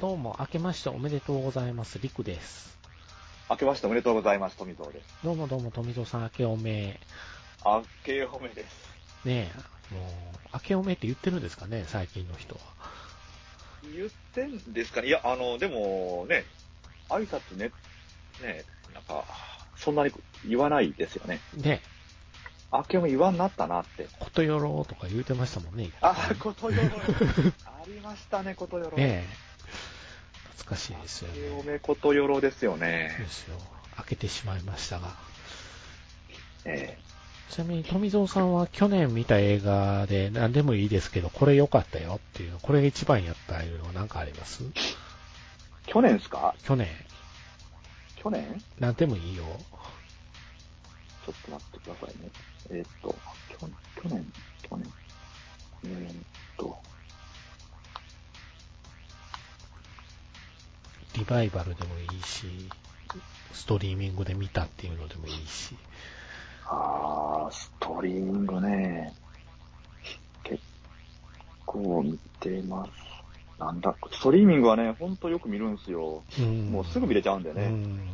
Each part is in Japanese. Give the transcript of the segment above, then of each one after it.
どうも、明けましておめでとうございます。りくです。明けましておめでとうございます、富蔵です。どうもどうも、富蔵さん、明けおめ。明けおめです。ねえ、もう、明けおめって言ってるんですかね、最近の人は。言ってんですかねいや、あの、でもね、挨拶ね、ね、なんか、そんなに言わないですよね。ね明けおめ言わんなったなって。え、ことよろとか言うてましたもんね。あ、ことよろ。ありましたね、ことよろ。ねえ、懐かしいですよね。めことよろですよそうねで。すよ。明けてしまいましたが。えちなみに、富蔵さんは去年見た映画で何でもいいですけど、これ良かったよっていう、これが一番やったいうのは何かあります？ー去年ですか？去年、去年？何でもいいよ。ちょっと待ってくださいね。えーっと、去去年、去年。えーっと、リバイバルでもいいし、ストリーミングで見たっていうのでもいいし。あー、ストリーミングね。結構見てます。なんだ、ストリーミングはね、ほんとよく見るんすよ。うんもうすぐ見れちゃうんでね。うん。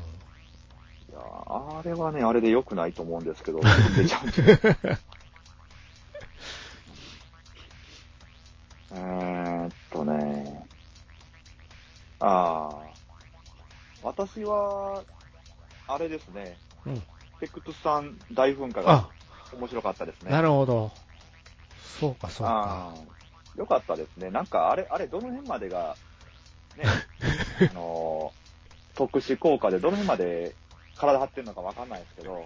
いやあれはね、あれで良くないと思うんですけど、見れちゃうんで。えーっとね。あー。私は、あれですね。うん。テクトさん大噴火があ、面白かったですね。なるほど。そうか、そうか。よかったですね。なんか、あれ、あれ、どの辺までが、ね、あのー特殊効果でどの辺まで体張ってるのかわかんないですけど、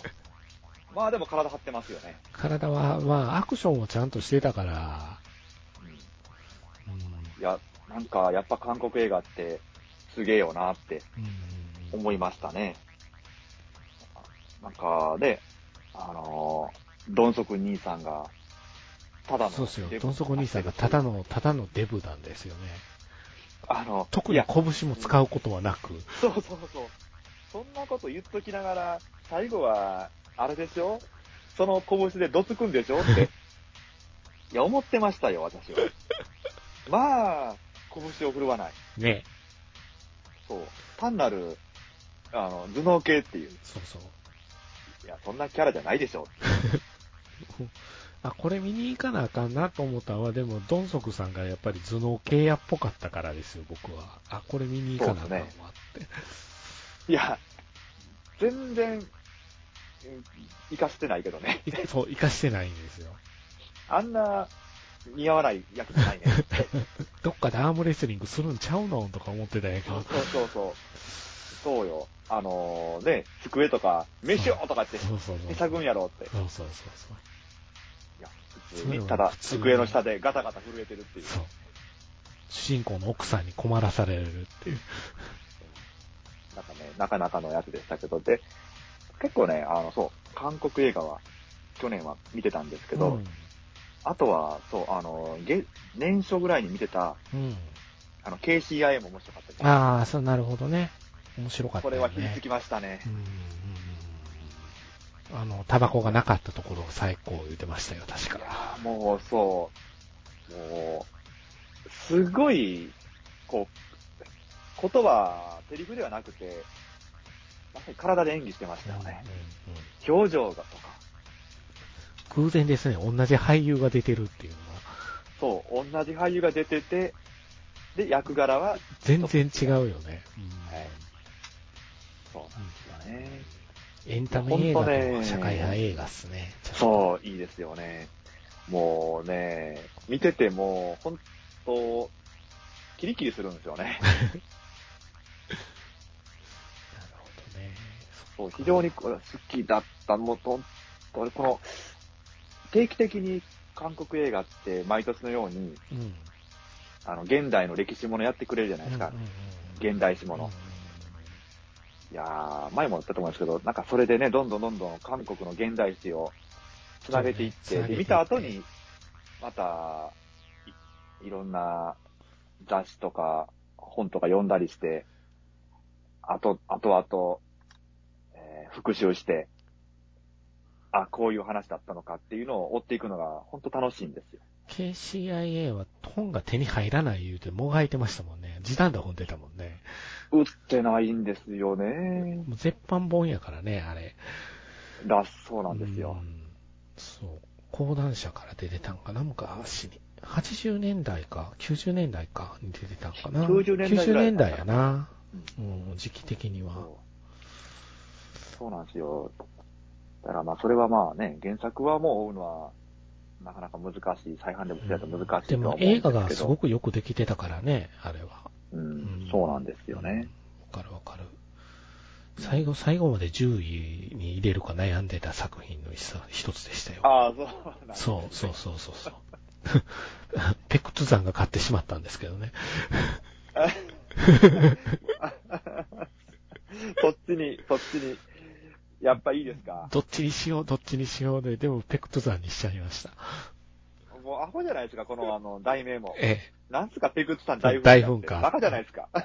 まあでも体張ってますよね。体は、まあ、アクションもちゃんとしてたから、うんうん。いや、なんか、やっぱ韓国映画ってすげえよなってうん。思いましたね。なんか、ね、あのー、ドンソク兄さんが、ただの、そうですよドンソコ兄さんがただの、ただのデブなんですよね。あの、特に拳も使うことはなく。そうそうそう。そんなこと言っときながら、最後は、あれでしょその拳でどつくんでしょって。いや、思ってましたよ、私は。まあ、拳を振るわない。ね。そう。単なる、あの、頭脳系っていう。そうそう。いや、そんなキャラじゃないでしょ。あ、これ見に行かなあかんなと思ったのは、でも、ドンソクさんがやっぱり頭脳系やっぽかったからですよ、僕は。あ、これ見に行かなあかんわって。いや、全然、うん生かしてないけどね。いそう、活かしてないんですよ。あんな、似合わない役じゃないね。どっかでアームレスリングするんちゃうのとか思ってたんやけどそう。そうそうそう。よ。あのね、机とか、飯をとかって、そうそうそう。手探んやろって。そうそうそうそう。いや、普通に、ただ、机の下でガタガタ震えてるっていう。そう。主人公の奥さんに困らされるっていう。なんかね、なかなかのやつでしたけど、で、結構ね、あの、そう、韓国映画は、去年は見てたんですけど、うん。あとは、そう、あの、げ年初ぐらいに見てた、うん。あの、KCIA も面白かったです。ああ、そう、なるほどね。面白かったよね。これは響きましたねう。ん。あの、タバコがなかったところが最高言ってましたよ、確いか。もう、そう、もう、すごい、こう、言葉、セリフではなくて、まさに体で演技してましたよね。うんうんうん表情がとか、偶然ですね、同じ俳優が出てるっていうのは、そう、同じ俳優が出てて、で、役柄は、全然違うよね。うんはいそうなんですよね。エンタメ映画と社会派映画っすね。そう、いいですよね。もうね、見てても、本当キリキリするんですよね。なるほどね。そう、非常に好きだったのと、この、定期的に韓国映画って毎年のように、うん。あの、現代の歴史ものやってくれるじゃないですか。うんうんうん現代史もの。いやー、前も言ったと思うんですけど、なんかそれでね、どんどんどんどん韓国の現代史をつなげていって、ねで見た後に、またい、いろんな雑誌とか本とか読んだりして、あと、あとあと、えー復習して、あ、こういう話だったのかっていうのを追っていくのが本当楽しいんですよ。KCIA は本が手に入らない言うてもがいてましたもんね。時短で本出たもんね。売ってないんですよね。もう絶版本やからね、あれ。だ、そうなんですよう。んそう。講談社から出てたんかな、昔に。80年代か、90年代かに出てたんかな。90年代ぐらい90年代やな。ううん、時期的には。そうなんですよ。だからまあ、それはまあね、原作はもう追うのは、なかなか難しい、再販でもすると難しいでとは思うんですけど。も映画がすごくよくできてたからね、あれは。う、うんそうなんですよね。わかるわかる。最後、最後まで10位に入れるか悩んでた作品の一つでしたよ。ああ、そうなんですねそう、そうそうそうそう。ペクトゥザンが買ってしまったんですけどね。そっちに、そっちに、やっぱいいですか？どっちにしよう、どっちにしようで、でもペクトゥザンにしちゃいました。もうアホじゃないですか、このあの、題名も。えなんすか、ペクツさん大噴火。大噴火バカじゃないですか？え。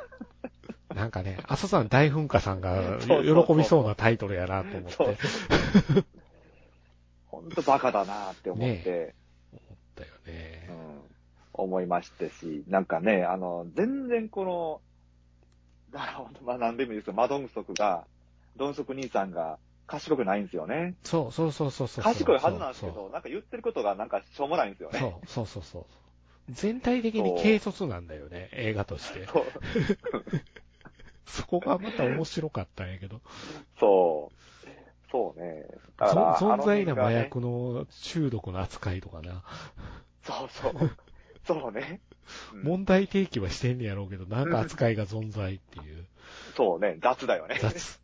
なんかね、朝さん大噴火さんが 喜びそうなタイトルやなと思って。そう思っそう。ほんとバカだなって思って、たよねう。ん、思いましてし、なんかね、あの、全然この、だからほんと、まあ何でもいいですよ、マドンソクが、ドンソク兄さんが賢くないんですよね。そうそうそうそうそう。賢いはずなんですけど、なんか言ってることがなんかしょうもないんですよね。そうそうそうそう。全体的に軽率なんだよね、映画として。そう。そこがまた面白かったんやけど。そう。そうね。存在な麻。薬の中毒の扱いとかな。そうそう。そうね。うん問題提起はしてんねやろうけど、なんか扱いが存在っていう。そうね、雑だよね。雑。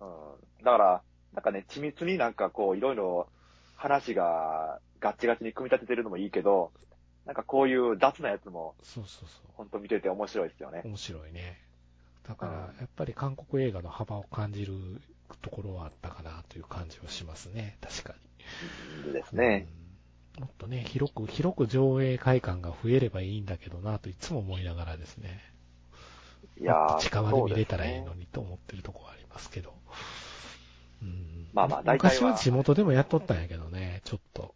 うん。だから、なんかね、緻密になんかこう、いろいろ話がガッチガチに組み立ててるのもいいけど、なんかこういう雑なやつも、そうそうそほんと見てて面白いですよねう。。面白いね。だからうん、やっぱり韓国映画の幅を感じるところはあったかなという感じはしますね。確かに。ですね。うんもっとね、広く、広く上映会館が増えればいいんだけどなといつも思いながらですね。いや近場で見れたらいいのにと思ってるところはありますけど。うんまあまあ大体は昔は地元でもやっとったんやけどね、ちょっと。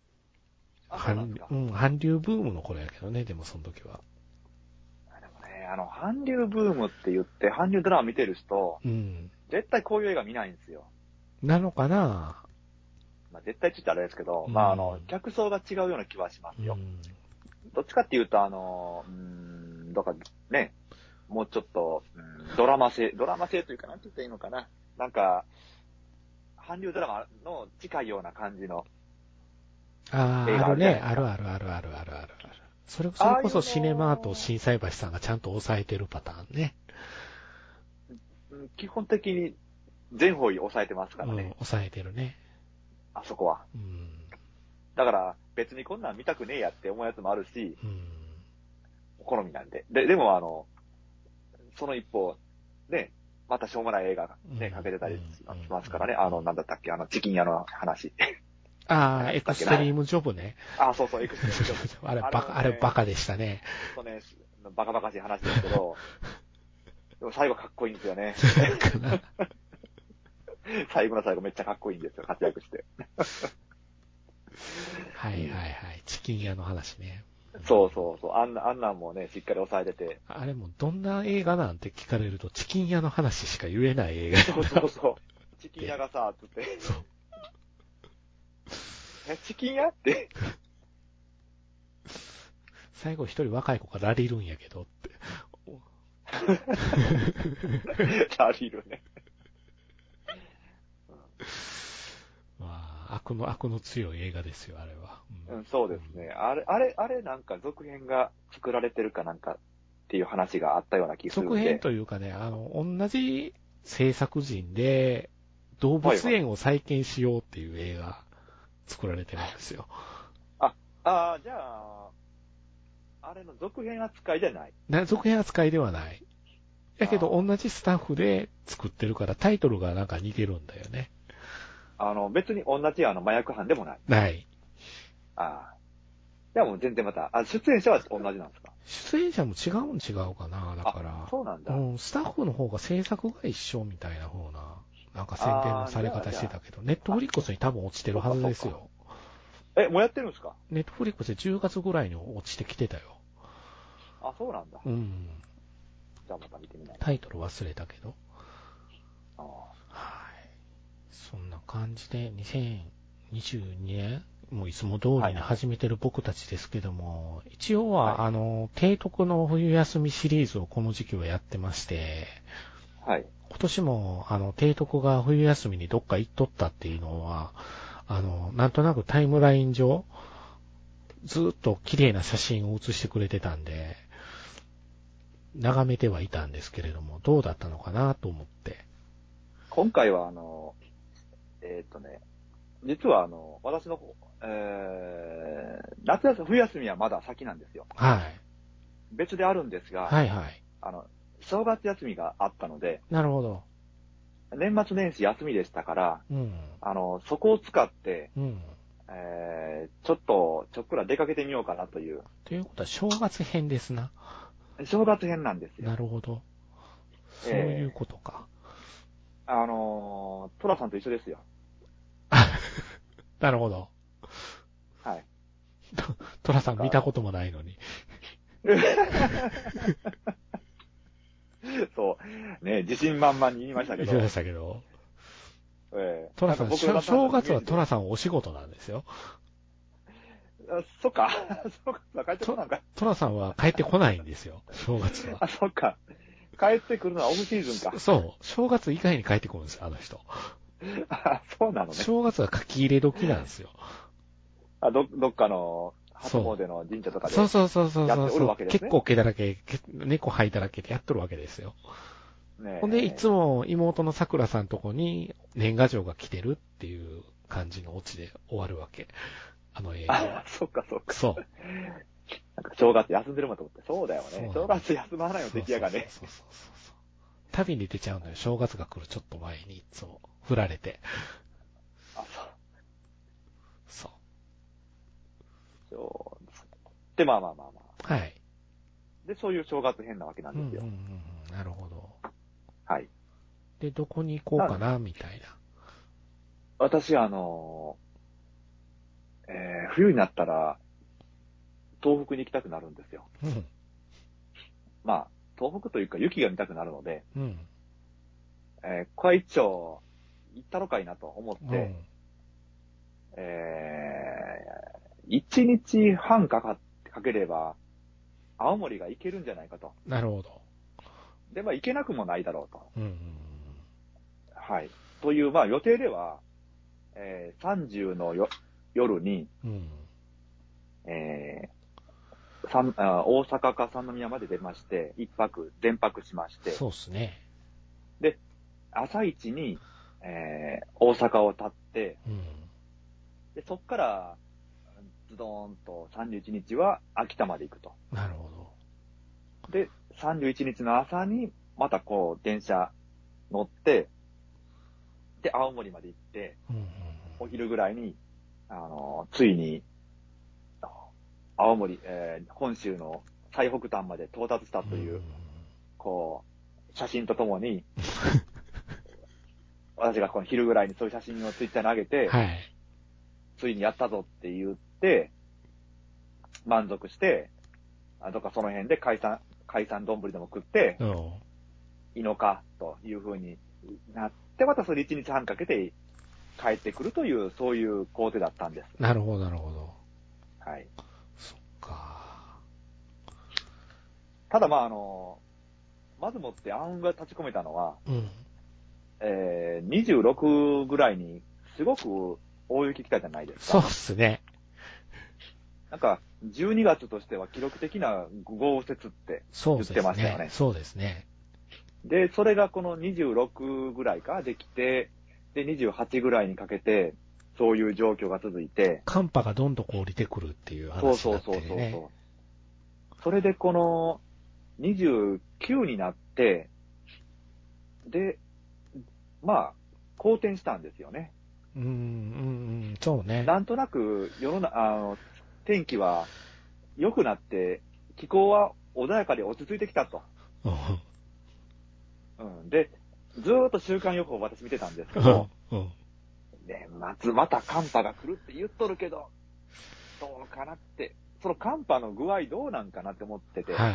あそうなん韓流ブームの頃やけどね、でもその時は。でもね、あの、韓流ブームって言って、韓流ドラマ見てる人、うん。絶対こういう映画見ないんですよ。なのかな？まあ、絶対って言ったらあれですけど、うんまあ、あの、客層が違うような気はしますよ。うん。どっちかっていうと、あの、うーん、だからね、もうちょっと、うんドラマ性、ドラマ性というか、なんて言ったらいいのかな。なんか、韓流ドラマの近いような感じの、ああ、あるね。あるあるあるあるあるある。それそれこそシネマート震災橋さんがちゃんと抑えてるパターンね。うん基本的に全方位抑えてますからうん、ね、抑えてるね。あそこは。うん。だから、別にこんなん見たくねえやって思うやつもあるし、うん。好みなんで。で、でもあの、その一方、ね、またしょうもない映画がね、うんかけてたりしますからね。あの、なんだったっけ、あの、チキン屋の話。ああ、エクストリームジョブね。あ、そうそう、エクストリームジョブ あれ、バカ、ああれれバカでしたね。とね、バカバカしい話ですけど、でも最後かっこいいんですよね。最後の最後めっちゃかっこいいんですよ、活躍して。はいはいはい。チキン屋の話ね。そうそうそう、あんな、あんなんもね、しっかり抑えてて。あれもどんな映画なんて聞かれると、チキン屋の話しか言えない映画。そうそうそう。チキン屋がさ、つって。そう。え、チキン屋って？最後一人若い子がラリるんやけどって。ラリルね。まあ、悪の、悪の強い映画ですよ、あれは。うん、そうですね。あれ、あれ、あれなんか続編が作られてるかなんかっていう話があったような気がするんで。続編というかね、あの、同じ制作陣で、動物園を再建しようっていう映画作られてるんですよ。ああ、じゃあ、あれの続編扱いじゃない。な続編扱いではない。やけど同じスタッフで作ってるからタイトルがなんか似てるんだよね。あの、別に同じあの麻薬犯でもない。ない。ああ。じゃあもう全然また、あ、出演者は同じなんですか？出演者も違うん違うかな、だから。そうなんだ。うん、スタッフの方が制作が一緒みたいな方な、なんか宣伝のされ方してたけど、ネットフリックスに多分落ちてるはずですよ。え、もうやってるんですか？ネットフリックスで10月ぐらいに落ちてきてたよ。あ、そうなんだ。うん。じゃあまた見てみない。タイトル忘れたけど。あはい。そんな感じで、2022年、もういつも通りに始めてる僕たちですけども、一応は、はいあの、提督の冬休みシリーズをこの時期はやってまして、はい。今年も、あの、提督が冬休みにどっか行っとったっていうのは、あの、なんとなくタイムライン上、ずっと綺麗な写真を写してくれてたんで、眺めてはいたんですけれども、どうだったのかなと思って。今回は、あの、えーっとね、実はあの、私の方、えー、夏休み、冬休みはまだ先なんですよ。はい。別であるんですが、はいはい。あの、正月休みがあったので、なるほど。年末年始休みでしたから、うん。あの、そこを使って、うん。えー、ちょっと、ちょっくら出かけてみようかなという、ということは、正月編ですな。正月編なんですよ。なるほど。そういうことか。あのー、トラさんと一緒ですよ。なるほど。はい。トラさん見たこともないのに。そう。ね、自信満々に言いましたけど。言いましたけど。ええトラさん、正正月はトトラさんお仕事なんですよ。あそっか。そっか。帰ってこなんか。トラさんは帰ってこないんですよ。正月は。あ、そっか。帰ってくるのはオフシーズンか。そう。正月以外に帰ってくるんですよ、あの人。あ、そうなのね。正月は書き入れ時なんですよ。あ、ど、どっかの、初詣の神社とかで。そうそうそうそうやっるわけですね結構毛だらけ、け猫吐いただけでやっとるわけですよ。ねえほんで、いつも妹の桜さんとこに年賀状が来てるっていう感じのオチで終わるわけ。あの映画あは。、そっかそっか。そう。なんか正月休んでるもんと思って。そうだよね。そう正月休まないよ、出来上がね。そうそうそうそう。旅に出ちゃうのよ。正月が来るちょっと前にいつも振られて。あ、そう。そそう。で、まあまあまあまあ。う。はい。で、そういう正月編なわけなうんんですよ。うんうんうん。なるほど。はい。で、どこに行こうかな、みたいな。私、あのー、えー、冬になったら、東北に行きたくなるんですよ。うん。まあ、東北というか雪が見たくなるので、うん。えー、これ一丁、行ったろかいなと思って、うん。えー、一日半かかかければ、青森が行けるんじゃないかと。なるほど。で、まあ行けなくもないだろうと。うんうんはい。という、まあ予定では、えー、30のよ夜に、うん。うん。えー、三あ大阪か三宮まで出まして、一泊、全泊しまして、そうっすね。朝一に、えー、大阪を立って、うん。で、そっから、ズドーンと31日は秋田まで行くと。なるほど。で、31日の朝に、またこう、電車乗って、で、青森まで行って、うんうんお昼ぐらいに、あの、ついに、青森、えー本州の最北端まで到達したうん。という、んんこう、写真とともに、私がこの昼ぐらいにそういう写真をツイッターに上げて、はい。ついにやったぞって言って、満足して、あどっかその辺で海産、海産丼でも食って、うん。いいのか、という風になって、またそれ1日半かけて帰ってくるという、そういう工程だったんです。なるほど、なるほど。はい。そっか。ただまああの、まずもって暗雲が立ち込めたのは、うん。えー、26ぐらいにすごく大雪来たじゃないですか。そうっすね。なんか、12月としては記録的な豪雪って。言ってましたよねそうですね。で、それがこの26ぐらいかできて、で、28ぐらいにかけて、そういう状況が続いて、寒波がどんどん降りてくるっていうそう話になそうそうそう。そう。それでこの29になって、で、まあ、好転したんですよね。うん、うん、うん、そうね。なんとなく世の中、あの、天気は良くなって、気候は穏やかで落ち着いてきたと。うんうん。で、ずーっと週間予報を私見てたんですけうど。年末また寒波が来るって言っとるけど、どうかなって、その寒波の具合どうなんかなって思ってて、はい。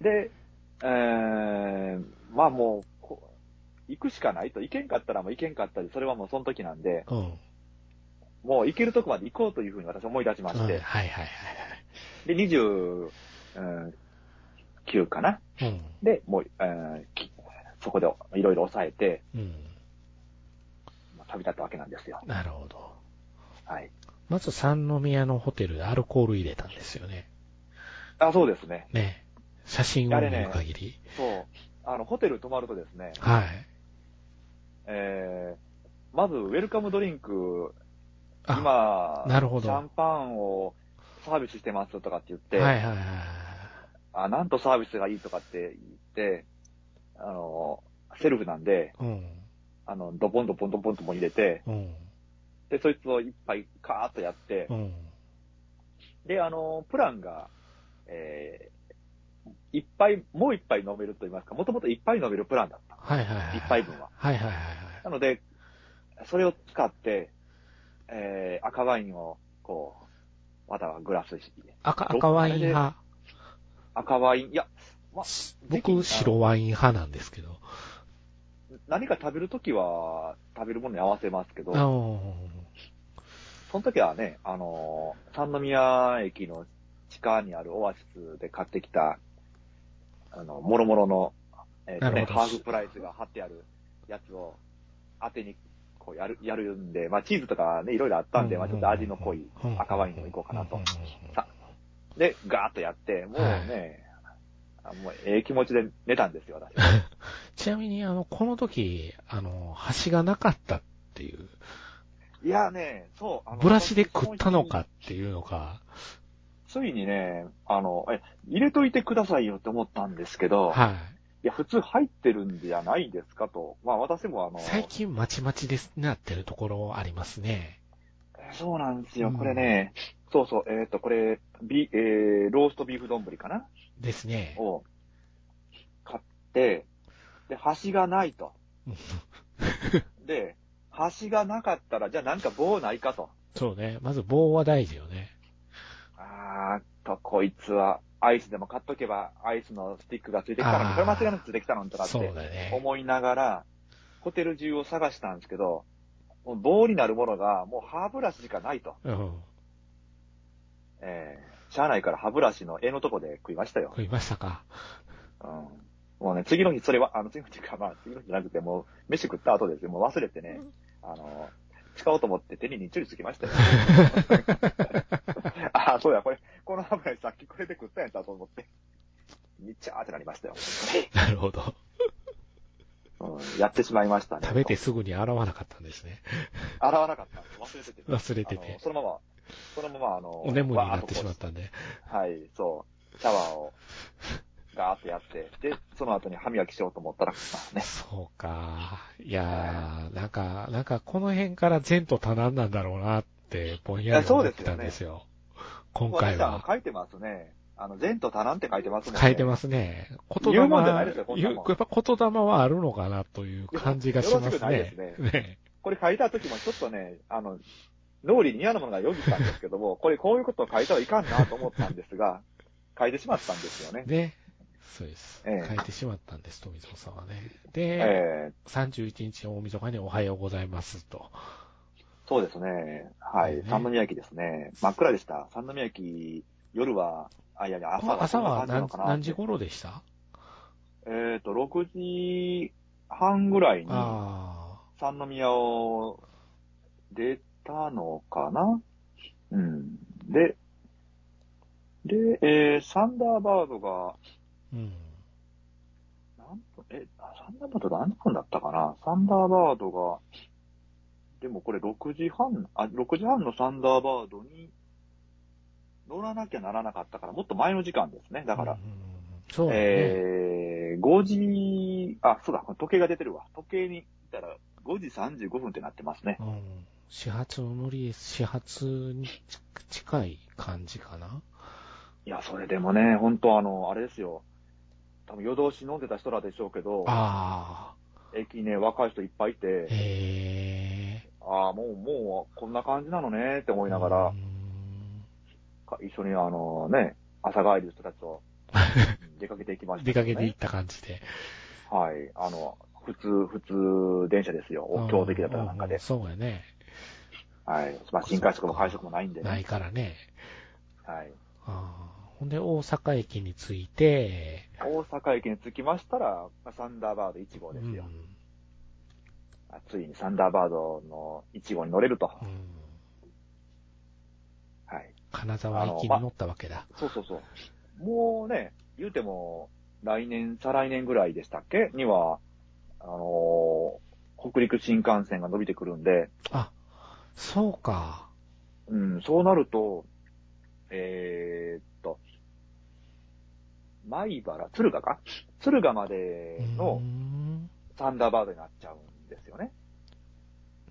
で、えー、まあもう行くしかないと、行けんかったらもう行けんかったり、それはもうその時なんで、うん。もう行けるとこまで行こうというふうに私は思い出しまうんして、はいはいはいで、29かなはい。うん。で、もう、えーきそこでいろいろ抑えて、うん。まあ旅立ったわけなんですよ。なるほど。はい。まず三宮のホテルでアルコール入れたんですよね。あ、そうですね。ね。写真を見る限り。そう。あの、ホテル泊まるとですね、はい。えー、まず、ウェルカムドリンク、あ今、なるほどシャンパンをサービスしてますとかって言って、はいはいはい。あ、なんとサービスがいいとかって言って、あの、セルフなんで、うん。あの、ドポンドポンドポンとも入れて、うん。で、そいつを一杯カーッとやってう、ん。で、あの、プランが、えー、一杯、もう一杯飲めると言いますか、もともと一杯飲めるプランだった。はいはいはい。一杯分は。はいはいはいはい。なので、それを使って、えー、赤ワインを、こう、またはグラスし、赤、赤ワイン派。赤ワイン、いや、まあ、僕、白ワイン派なんですけど。何か食べるときは、食べるものに合わせますけど、その時はね、あのー、三宮駅の地下にあるオアシスで買ってきた、あの、もろもろの、えーとね、ハーフプライスが貼ってあるやつを当てに、こうやる、やるんで、まあチーズとかね、いろいろあったんで、まあちょっと味の濃い赤ワインをいこうかなと。さで、ガーッとやって、もうね、あもうええ気持ちで寝たんですよ、私。ちなみに、あの、この時、あの、橋がなかったっていう、いやね、そう、ブラシで食ったのかっていうのか、ついにね、あの、え、入れといてくださいよって思ったんですけど、はい。いや、普通入ってるんじゃないですかと。まあ私もあの、最近まちまちです、なってるところありますね。そうなんですよ。うんこれね、そうそう、えっ、と、これ、ビ、えー、ローストビーフ丼かな？ですね。を買って、で、端がないと。で、端がなかったら、じゃあなんか棒ないかと。そうね。まず棒は大事よね。あーっと、こいつは、アイスでも買っとけば、アイスのスティックがついてきたのに、これ間違いなくついてきたのにとかって。思いながら、ホテル中を探したんですけど、もう棒になるものが、もう歯ブラシしかないと。うん。えー、車内から歯ブラシの絵のとこで食いましたよ。食いましたか。うん。もうね、次の日、それは、あの、次の日か、まあ、次の日じゃなくて、もう、飯食った後ですよ。もう忘れてね、あの、使おうと思って手ににっちょりつきましたよ。あ、そうや、これ、この歯ブラシさっきこれで食ったんやったと思って。にっちゃーってなりましたよ。なるほど。うん、やってしまいましたね。食べてすぐに洗わなかったんですね。洗わなかった。忘れてて。忘れてて。そのまま、そのまま、あの、お眠になってしまったんで。はい、そう、シャワーを、ガーってやって、で、その後に歯磨きしようと思ったら、まあね、そうか。いやー、なんか、なんかこの辺から善と多難なんだろうなって、ぼんやり思ってたんですよ。今回は。書いてますね。あの、善と多難って書いてますね。書いてますね。言霊言うもんじゃないですよこんなもん言うやっぱ言霊はあるのかなという感じがしますよろしくないねです。ね。これ書いた時もちょっとね、あの、脳裏に嫌なものがよぎったんですけども、これこういうことを書いてはいかんなと思ったんですが、書いてしまったんですよね。ね。そうです。ええ書いてしまったんです、富蔵さんはね。で、え31日の大晦日におはようございますと。ー、そうですね。はい。ね三宮駅ですね。真っ暗でした。三宮駅、夜は、あ、いやいや、朝は朝は何じなのかな何時頃でした？えっ、と、6時半ぐらいに、あ三宮を出たのかな？うん。で、で、えー、サンダーバードが、あ、うん。何分、え、あサンダーバードが何分だったかな？サンダーバードが、でもこれ6時半、あ、6時半のサンダーバードに乗らなきゃならなかったから、もっと前の時間ですね。だから、うんうんうんそうだね。えー、5時、あ、そうだ、時計が出てるわ。時計に行ったら5時35分ってなってますね。うん。始発の乗り、始発に近い感じかないや、それでもね、本当あの、あれですよ。多分夜通し飲んでた人らでしょうけど、ああ。駅ね、若い人いっぱいいて、へえ。あああ、もう、もう、こんな感じなのねって思いながうら一緒にあのね、朝帰りの人たちとうん出かけていきました、出かけていった感じで。はい。あの、普通、普通電車ですよ。京都駅だったらなんかでうん。そうやね。はい。まあ、新快速も快速もないんでね。ないからね。はい。あーほんで、大阪駅に着いて、大阪駅に着きましたら、まあサンダーバード1号ですよ。うんあついにサンダーバードの1号に乗れると。うんはい。金沢駅に乗ったわけだ。そうそうそう。もうね、言うても、来年、再来年ぐらいでしたっけ？には、あのー北陸新幹線が伸びてくるんで、あ、そうか。うん、そうなると、えー、っと、米原、敦賀か？敦賀までうのんサンダーバードになっちゃうん。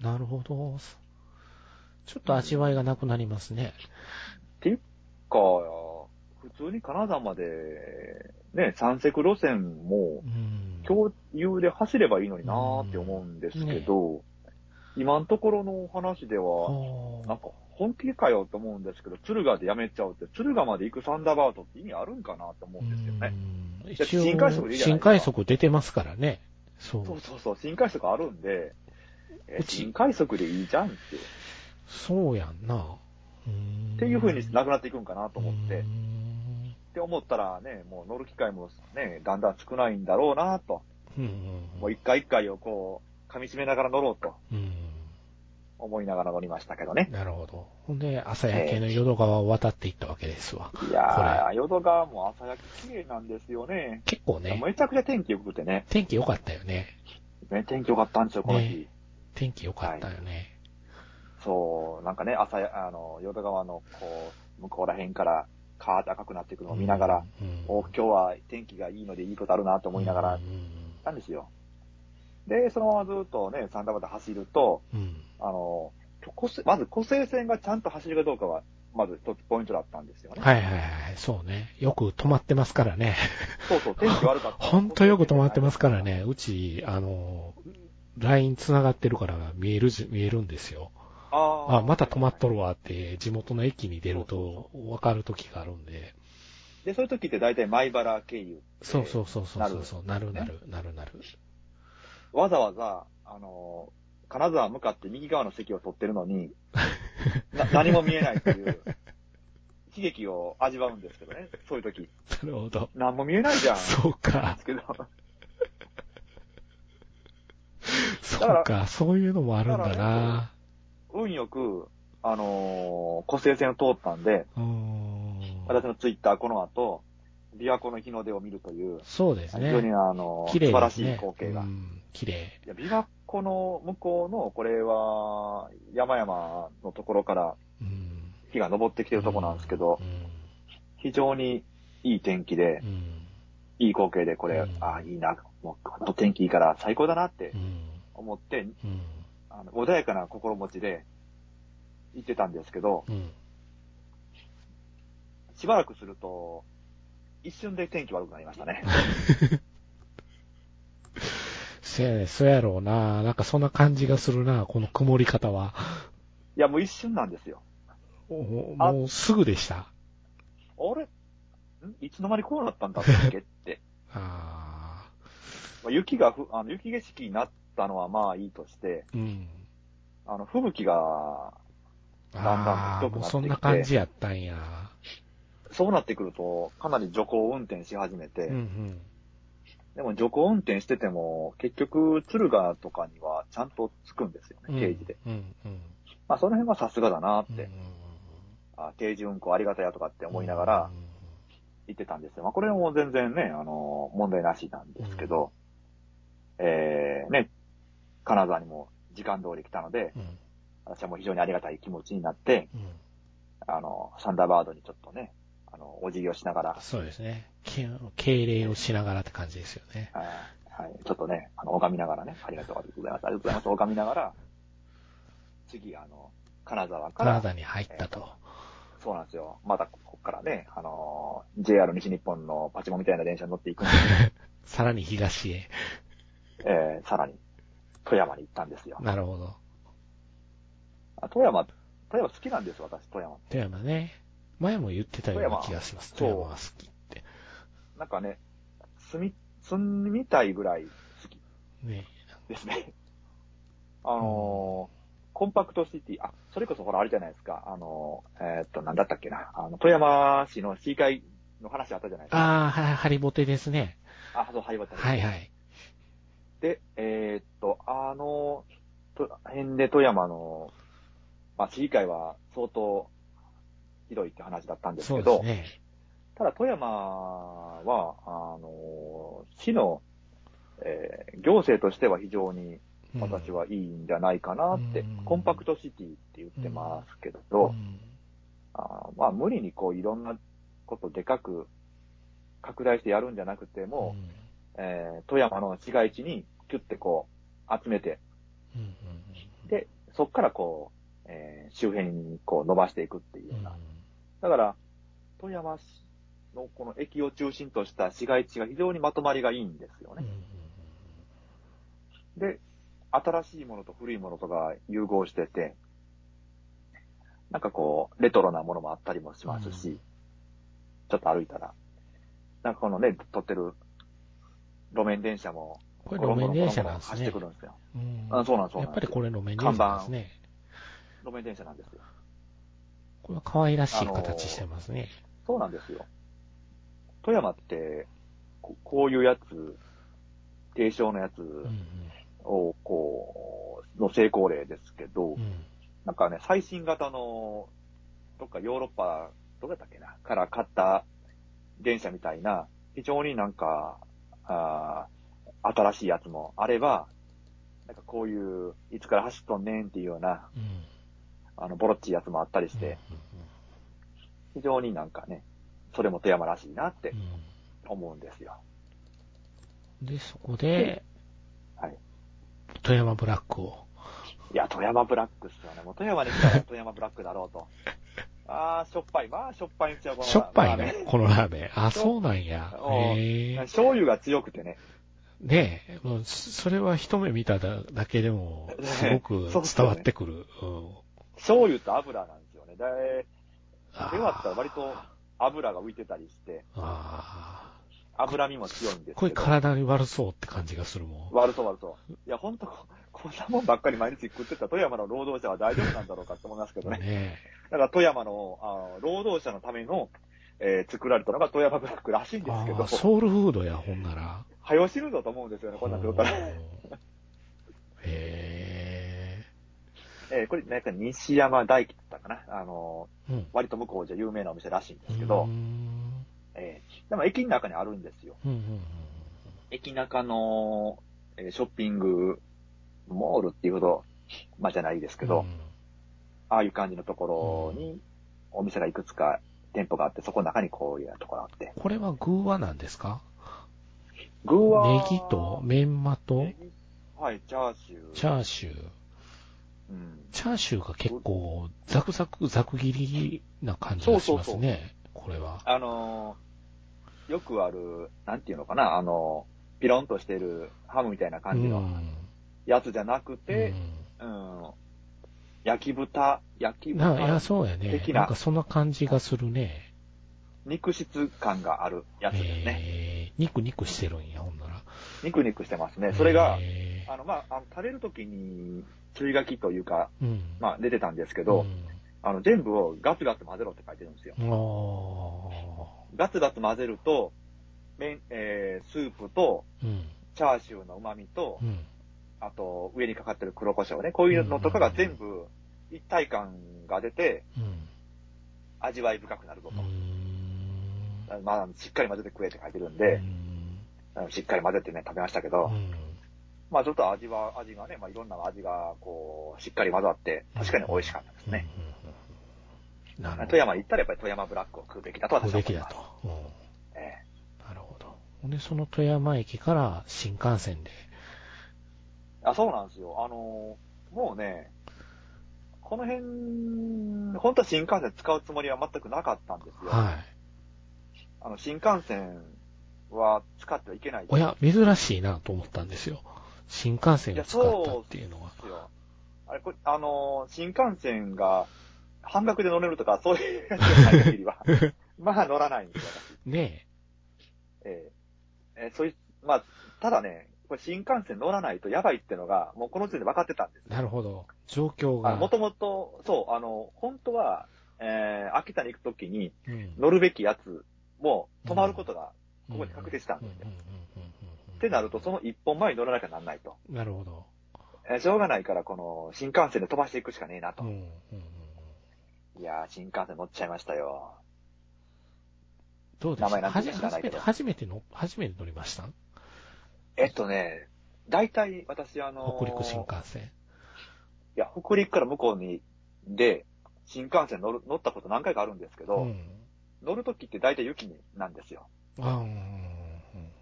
なるほど。ちょっと味わいがなくなりますね。っていうか、普通に金沢まで、ね、三石路線もうん。共有で走ればいいのになーって思うんですけど、今のところの話では、なんか本気かよと思うんですけど、敦賀でやめちゃうって、敦賀まで行くサンダーバードって意味あるんかなと思うんですよね。新快速でいいじゃないですか新快速出てますからね。そう。そうそうそう、新快速あるんで、新快速でいいじゃんって、そうやんな。っっていう風になくなっていくんかなと思って、っうんて思ったらね、もう乗る機会もね、だんだん少ないんだろうなと、うんもう一回一回をこう、噛み締めながら乗ろうとうん。思いながら乗りましたけどね。なるほど。ほんで、朝焼けの淀川を渡っていったわけですわ。いやー、淀川も朝焼き綺麗なんですよね。結構ね、めちゃくちゃ天気良くてね、天気良かったよね。ね天気良かったんですよ、この日。ね天気良かったよね。そう、なんかね、朝や、あの、淀川の、こう、向こうら辺から、カーッと赤くなっていくのを見ながら、うん、お今日は天気がいいのでいいことあるなと思いながらうん、ですよ。で、そのままずっとね、サンダーバード走ると、うん。あの、個性まず湖西線がちゃんと走るかどうかは、まず一つポイントだったんですよね。はいはいはい、そうね。よく止まってますからね。そうそう、天気悪かった。ほんとよく止まってますから。ね。うち、あの、ライン繋がってるから見えるじ、見えるんですよ。あーあ、また止まっとるわって、地元の駅に出るとわかる時があるんで。で、そういう時って大体米原経由。そうそうそうそうそうそう、なるなる、なるなる。わざわざ、あの、金沢向かって右側の席を取ってるのに、な何も見えないという、悲劇を味わうんですけどね、そういう時。なるほど。何も見えないじゃん。そうかで。すけど。そうか、そういうのもあるんだな。運よく、あのー、湖西線を通ったんで。私のツイッターこの後、琵琶湖の日の出を見るという、そうです非常にね。あのー綺麗素晴らしい。光景が。綺麗。や、琵琶湖の向こうの、これは、山々のところからうん。日が昇ってきてるとこなんですけど、うん。非常にいい天気でう、ん。いい光景で、これ、うんああ、いいな、もう、天気いいから最高だなってうん。思って、うん。あの穏やかな心持ちで行ってたんですけど、うん。しばらくすると、一瞬で天気悪くなりましたね。せやね、そやろうな。なんかそんな感じがするな、この曇り方は。いや、もう一瞬なんですよ。もうすぐでした。あれ？ん？いつの間にこうなったんだっけ？って。あまあ雪がふ、あの、雪景色になったのはまあいいとして、ーうん。あの、吹雪が、だんだんひどくなってきてそんな感じやったんや。そうなってくると、かなり徐行運転し始めて、うんうん。でも徐行運転してても、結局、敦賀とかにはちゃんと着くんですよね、定時で。うんうん。まあ、その辺はさすがだなっうんて、あ定時運行ありがたやとかって思いながら、言ってたんですよ。まあ、これも全然ね、あの、問題なしなんですけど、えー、ね、金沢にも時間通り来たので、うんうん私はもう非常にありがたい気持ちになって、うんあの、サンダーバードにちょっとね、あの、お辞儀をしながら、そうですね。け敬礼をしながらって感じですよね。はい、はいちょっとね、あの、拝みながらね、ありがとうございます、ありがとうございます、拝みながら、次、あの、金沢から、カナダに入ったと。そうなんですよ。またここからね、あの、JR 西日本のパチモンみたいな電車に乗っていくんで、さらに東へ。えー、さらに、富山に行ったんですよ。なるほど。あ富山、富山好きなんです、私、富山。富山ね。前も言ってたような気がします。富富山山は好きって。なんかね、住み、住みたいぐらい好きね。ですね。あのーコンパクトシティ、あ、それこそほらあれじゃないですか、あのーえーっと、なんだったっけな、あの、富山市の市会の話あったじゃないですか。ああ、はハリボテですね。あ、そう、はい、渡はいはい。で、えーっと、あの、と辺で富山の、まあ、市議会は相当広いって話だったんですそけど、ね。ただ富山は、あの、市の、えー行政としては非常にうん私はいいんじゃないかなって、うん。コンパクトシティって言ってますけうど、ん。あーまあ無理にこういろんなことでかく拡大してやるんじゃなくても、えー富山の市街地にキュッてこう集めて、うんうんで、そこからこう、えー周辺にこう伸ばしていくっていうよううん。な。だから、富山市のこの駅を中心とした市街地が非常にまとまりがいいんですよね。で、新しいものと古いものとが融合してて、なんかこう、レトロなものもあったりもしますし、うん。ちょっと歩いたら、なんかこのね、撮ってる路面電車も、これ路面電車なんですね走ってく。るんですよ。うんあそうなんそうなんやっぱりこれ路面電車なんですね。路面電車なんですよ。これは可愛らしい形してますね。そうなんですよ。富山って、ここういうやつ、低床のやつうんを、こう、の成功例ですけど、うんうんなんかね、最新型の、どっかヨーロッパ、どこだったっけな、から買った電車みたいな、非常になんか、あー新しいやつもあれば、なんかこういう、いつから走っとんねんっていうような、うんあの、ボロっちいやつもあったりして、非常になんかね、それも富山らしいなってうん思うんですよ。うんで、そこで、はい。富山ブラックを。いや、富山ブラックっすよね。もう富山に来たら富山ブラックだろうと。あー、しょっぱい。まあ、しょっぱいんちゃう、このしょっぱいのラーメンこのラーメン。あ、そうなんや。醤油が強くてね。ねえ、もうそれは一目見ただだけでも、すごく 伝わってくる。うん醤油と油なんですよね。で、あ手割ったら割と油が浮いてたりして、あ脂身も強いんですーこれ。体に悪そうって感じがするもん。悪そう悪そう。いや、ほんと、こんなもんばっかり毎日食ってた富山の労働者は大丈夫なんだろうかって思いますけどね。ねだから富山のあ労働者のための、えー作られたのが富山ブラックらしいんえ。ですけどソウルフードや、ほんなら。早よ死ぬぞと思うんですよね、こんなん食ったら。へえ。えーこれ、なんか西山大輝だったかな。あのうんー、割と向こうじゃ有名なお店らしいんですけうど、んえーでも駅の中にあるんですよ。うんうん駅中の、えーショッピングモールっていうほど、まあじゃないですけど、うんああいう感じのところにお店がいくつか店舗があって、そこの中にこういうところがあって。これは具は何ですか？具は、ネギと？メンマと？はい、チャーシュー。チャーシュー。うん。チャーシューが結構ザクザク、ザク切りな感じがしますね。これは。あのーよくある、なんていうのかな、あのーピロンとしてるハムみたいな感じのうんやつじゃなくて、うん、焼き豚、焼きうんな、いや、豚、そうやね。なんかそんな感じがするね。肉質感があるやつですね。えー、肉肉してるんや、ほんなら。肉肉してますね。それが、えあの、まあ、あの食べるときに注意書きというか、ー、うん。まあ、出てたんですけど、あの、全部をガツガツ混ぜろって書いてるんですよ。ガツガツ混ぜると、麺、えー、スープと、ーうん。チャーシューの旨味とう、ん。あと、上にかかってる黒胡椒ね。こういうのとかが全部一体感が出て、うん。味わい深くなるぞと。ん。まあ、しっかり混ぜて食えって書いてるんうで、んあのしっかり混ぜてね、食べましたけど、うんまあちょっと味は、味がね、まあいろんな味が、こう、しっかり混ざって、確かに美味しかったですね。。うんうん。富山に行ったらやっぱり富山ブラックを食うべきだと私は思います。べきだと。うなるほど。で、その富山駅から新幹線で。えあ、そうなんですよ。あのーもうね、この辺、本当は新幹線使うつもりは全くなかったんですよ。はあの、新幹線は使ってはいけないい。おや、珍しいなと思ったんですよ。新幹線を使ったっていうのは。ですよ。ああれ、これあのー新幹線が半額で乗れるとか、そういうやつがない限りは、まあ乗らないんですよ、私。ねえええーそういう、まあ、ただね、これ新幹線乗らないとやばいってのが、もうこの時点で分かってたんですえ。なるほど。状況が。もともと、そう、あの、本当は、えー、秋田に行くときにうん乗るべきやつも止まることが、ここに確定したんですよってなると、その一本前に乗らなきゃなんないと。なるほど。えーしょうがないから、この、新幹線で飛ばしていくしかねえなと。うんうんうんうんいやー、新幹線乗っちゃいましたよ。どうです名前なんて知らないけど初めての、初めて乗りました？えっとね、大体私あのー北陸新幹線？いや、北陸から向こうに、で、新幹線乗る、乗ったこと何回かあるんですけど、うん。乗るときって大体雪になんですよ。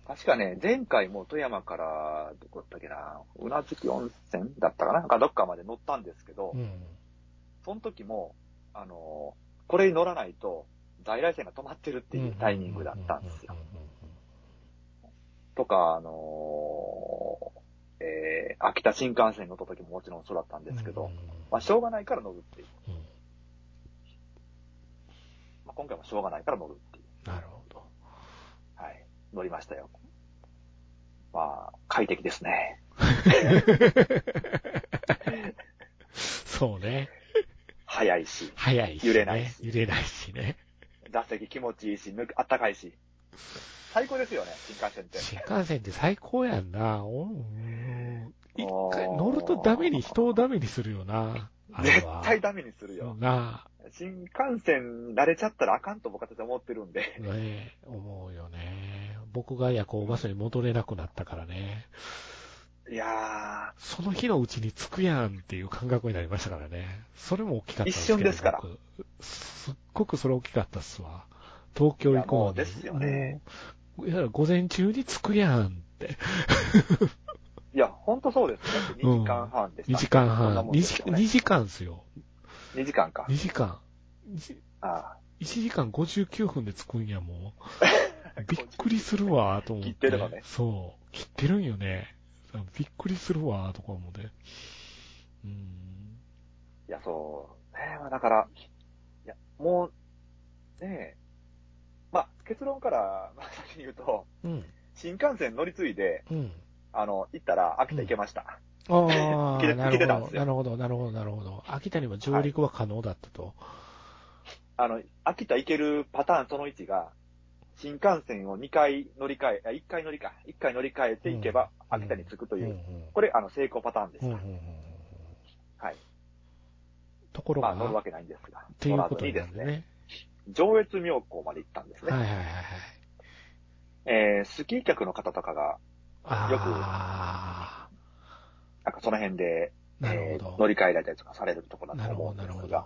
確かね、前回も富山から、どこだったっけな、うなずき温泉だったかななんかどっかまで乗ったんですけど、うん。その時も、あのーこれに乗らないと、在来線が止まってるっていうタイミングだったんですよ。とか、あのーえー、秋田新幹線乗った時ももちろんそうだったんですけど、まあ、しょうがないから乗るっていう。うんまあ、今回もしょうがないから乗るっていう。なるほど。はい。乗りましたよ。まあ、快適ですね。そうね。早いし、早いし、ね。揺れないし揺れないしね。座席気持ちいいし、あったかいし。最高ですよね、新幹線って。新幹線って最高やんな。おうん一回乗るとダメに、人をダメにするよな。絶は。対ダメにするよ。な新幹線慣れちゃったらあかんと僕は思ってるんで。あ、ね思うよね。僕が夜行バスに戻れなくなったからね。いやその日のうちに着くやんっていう感覚になりましたからね。それも大きかったすけど。一瞬ですから僕すっごくそれ大きかったっすわ。東京行こういやもうですよねいや、午前中に着くやんって。ー、いや、ほんとそうです。だって2時間半でした。2時間半。2時もんですよね2時間っすよ。2時間か2。時間。1あ時間59分で着くんや、もう。びっくりするわ、と思って。切ってるのねそう。切ってるんよね。びっくりするわ、とか思って。うーん。いや、そう。ねまあだから、いや、もう、ねえ、まあ、結論から、まあ、先に言うと、うん。新幹線乗り継いで、うん。あの、行ったら、秋田行けました。ああ、なるほど、なるほど、なるほど、なるほど。秋田にも上陸は可能だったと。あの、秋田行けるパターンその1が、新幹線を2回乗り換え、あ、1回乗りか、1回乗り換えて行けば、うん秋田に着くという、これ、あの、成功パターンでした。はい。ところが、まあ、乗るわけないんですが、っていうことにですね。上越妙高まで行ったんですね。はいはいはいはい。えー、スキー客の方とかが、よくあなんかその辺で、えー。乗り換えられたりとかされるところだと思うんなるほどですが、。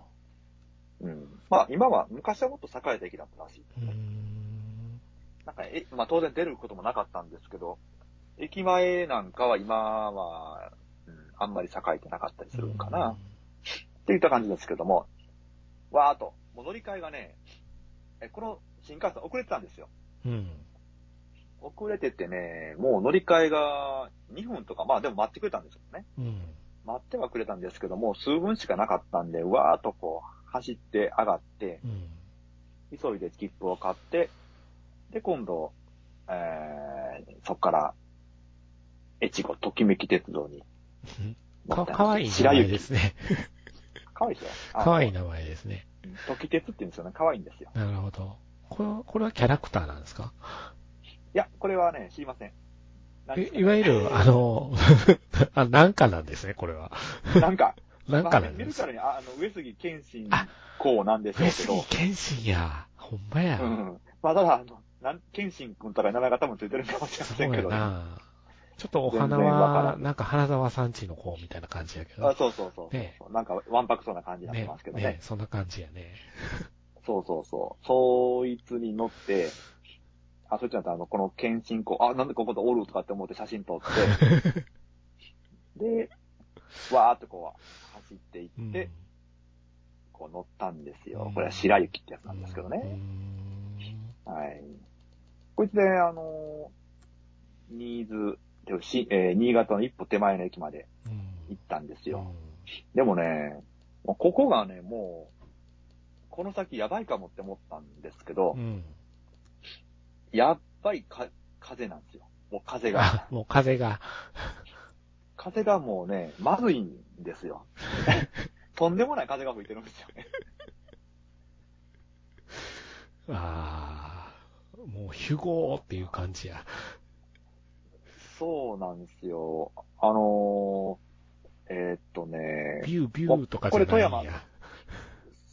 うん。まあ、今は、昔はもっと栄えた駅だったらしい。うーん。なんか、え、まあ当然出ることもなかったんですけど、駅前なんかは今は、うん、あんまり栄えてなかったりするんかな、っていった感じですけども、わーっと、もう乗り換えがね、え、この新幹線遅れてたんですよ。うん。遅れててね、もう乗り換えが2分とか、まあでも待ってくれたんですよね。うん。待ってはくれたんですけども、数分しかなかったんで、わーっとこう、走って上がって、うん。急いで切符を買って、で、今度、えー、そっから、越後ときめき鉄道に 乗か、かわいい名。前ですね。かわいいですよ。かわいいな。名前ですね。とき鉄って言うんですよね。かわいいんですよ。なるほど。これは、これはキャラクターなんですか？いや、これはね、知りません。いわゆる、あの、あ、なんかなんですね、これは。なんか、なんまあ見かなんです。るからに、ああの、上杉謙信あ公なんでしょう上け杉ど、謙信や。ほんまや。うん。まあ、ただ、あの、なん、謙信君とか名方もついてるかもしれませんけどね。な。ちょっとお花は、んなんか花沢さんちの子みたいな感じやけあど。そうそうそうそう、ねなんか、わんぱくそうな感じになってねますけどね。ねそんな感じやね。そうそうそう。そいつに乗って、あ、そいつだったら、あの、この検診校、あ、なんでここでおるとかって思って写真撮って、で、わーっとこう、走っていうんって、こう乗ったんですうん。よこれは白雪ってやつなんですけどうね。んはい。こいつで、あの、新津、でしえー新潟の一歩手前の駅までうん行ったんですよ。でもね、ここがね、もう、この先やばいかもって思ったんですけどう、ん。やっぱりか風なんですよ。もう風があ。、もう風が。風がもうね、まずいんですよ。とんでもない風が吹いてるんですよね。ああ、もう、ヒュゴーっていう感じや。そうなんですよ。あのー、えーっとね、ビュービューとかじゃないんこれ富や。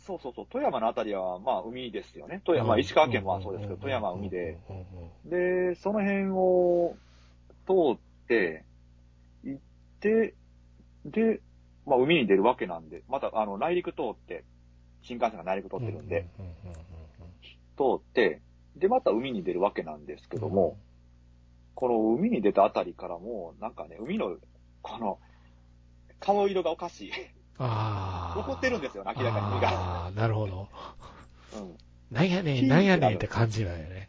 そうそうそう、富山のあたりは、まあ海ですよね。富山、石川県はそうですけど、富山は海で。で、その辺を通って、行って、で、まあ海に出るわけなんで、またあの内陸通って、新幹線が内陸通ってるんで、通って、で、また海に出るわけなんですけども、この海に出たあたりからも、なんかね、海の、この、顔色がおかしい。ああ。怒ってるんですよ、明らかに海が。ああ、なるほど。うん。なんやねん、なんやねんって感じなんよね。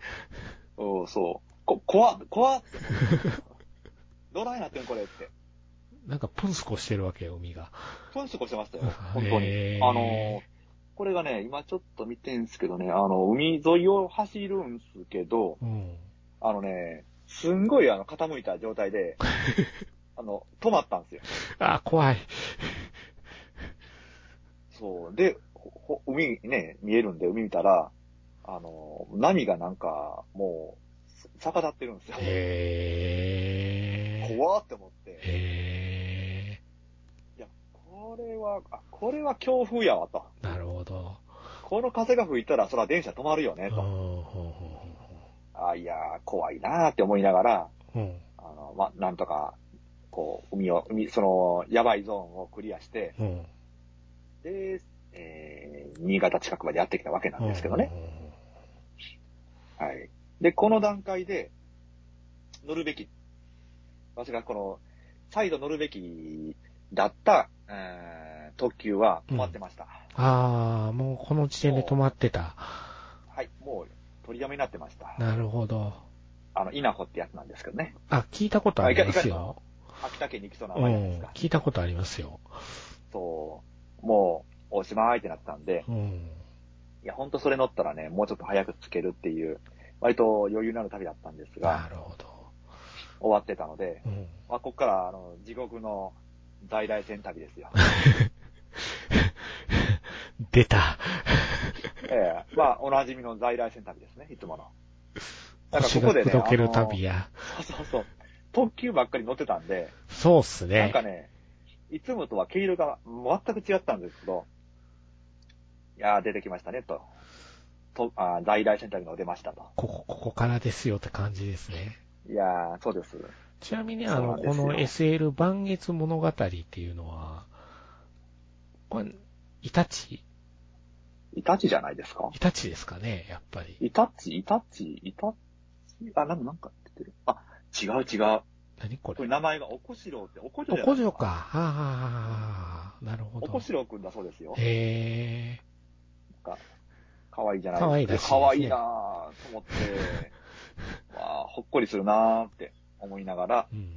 うん、そう。こ、怖っ、怖っって。どないなってんこれって。なんかプンスコしてるわけよ、海が。プンスコしてましたよ、本当に。へーあの、これがね、今ちょっと見てんすけどね、あの、海沿いを走るんすけど、うん。あのね、すんごいあの、傾いた状態で、あの、止まったんですよ。あー怖い。そう。で、海ね、見えるんで、海見たら、あの、波がなんか、もう、逆立ってるんですよ。へえ。怖って思って。へいや、これは、あ、これは強風やわと。え。なるほど。この風が吹いたら、そら電車止まるよね、うん、と。ほあ、いやー、怖いなーって思いながら、うん。あの、ま、なんとか、こう、海を、海、その、やばいゾーンをクリアして、うん。で、えー、新潟近くまでやってきたわけなんですけどね。はい。で、この段階で、乗るべき、私がこの、再度乗るべきだった、えー特急は止まってました。ああ、もうこの時点で止まってた。はい。もう、取りやめになってました。なるほど。あの、稲穂ってやつなんですけどね。あ、聞いたことありますよ。秋田県に行きそうな前ですか。。聞いたことありますよ。そう、もう、おしまいってなったんで、うん。いや、ほんとそれ乗ったらね、もうちょっと早く着けるっていう、割と余裕のある旅だったんですなが、るほど。終わってたので、うん。まあ、こっから、あの、地獄の在来線旅ですよ。出た。ええまあ、おなじみの在来線旅ですね、いつもの。だから腰がここでね、砕ける旅や。そうそうそう。特急ばっかり乗ってたんで、そうっすねなんか。ね、いつもとは毛色が全く違ったんですけど、いやー出てきましたね、と。と、あー在来線旅の出ましたと。ここ、ここからですよって感じですね。いやーそうです。ちなみにあの、この SL 万月物語っていうのは、これ、イタチ？イタチじゃないですか？イタチですかね、やっぱり。イタチ？イタチ？イタチ？あ、なんか、なんか出てる。あ、違う違う。何これ？これ名前がおこしろうって、おこじおろじゃない？こじょか。はあ、はあなるほど。おこしろうくんだそうですよ。へえ。なんか、可愛いじゃない？可愛いらしいですね可愛いなぁと思って、わあほっこりするなぁって思いながら、うん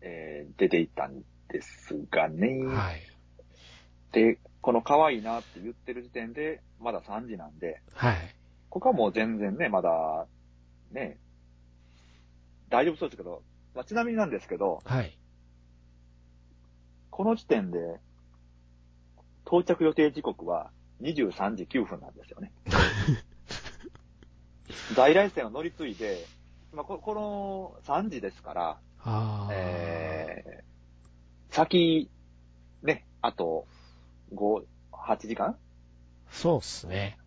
えー出て行ったんですがね。うん。はい。で、この可愛いなって言ってる時点で、まだ3時なんで、はい。ここはもう全然ね、まだ、ね、大丈夫そうですけど、まあ、ちなみになんですけど、はい。この時点で、到着予定時刻は23時9分なんですよね。在来線を乗り継いで、まあ、ここの3時ですから、ああ。えー、先、ね、あと、5、8時間？そうっすね。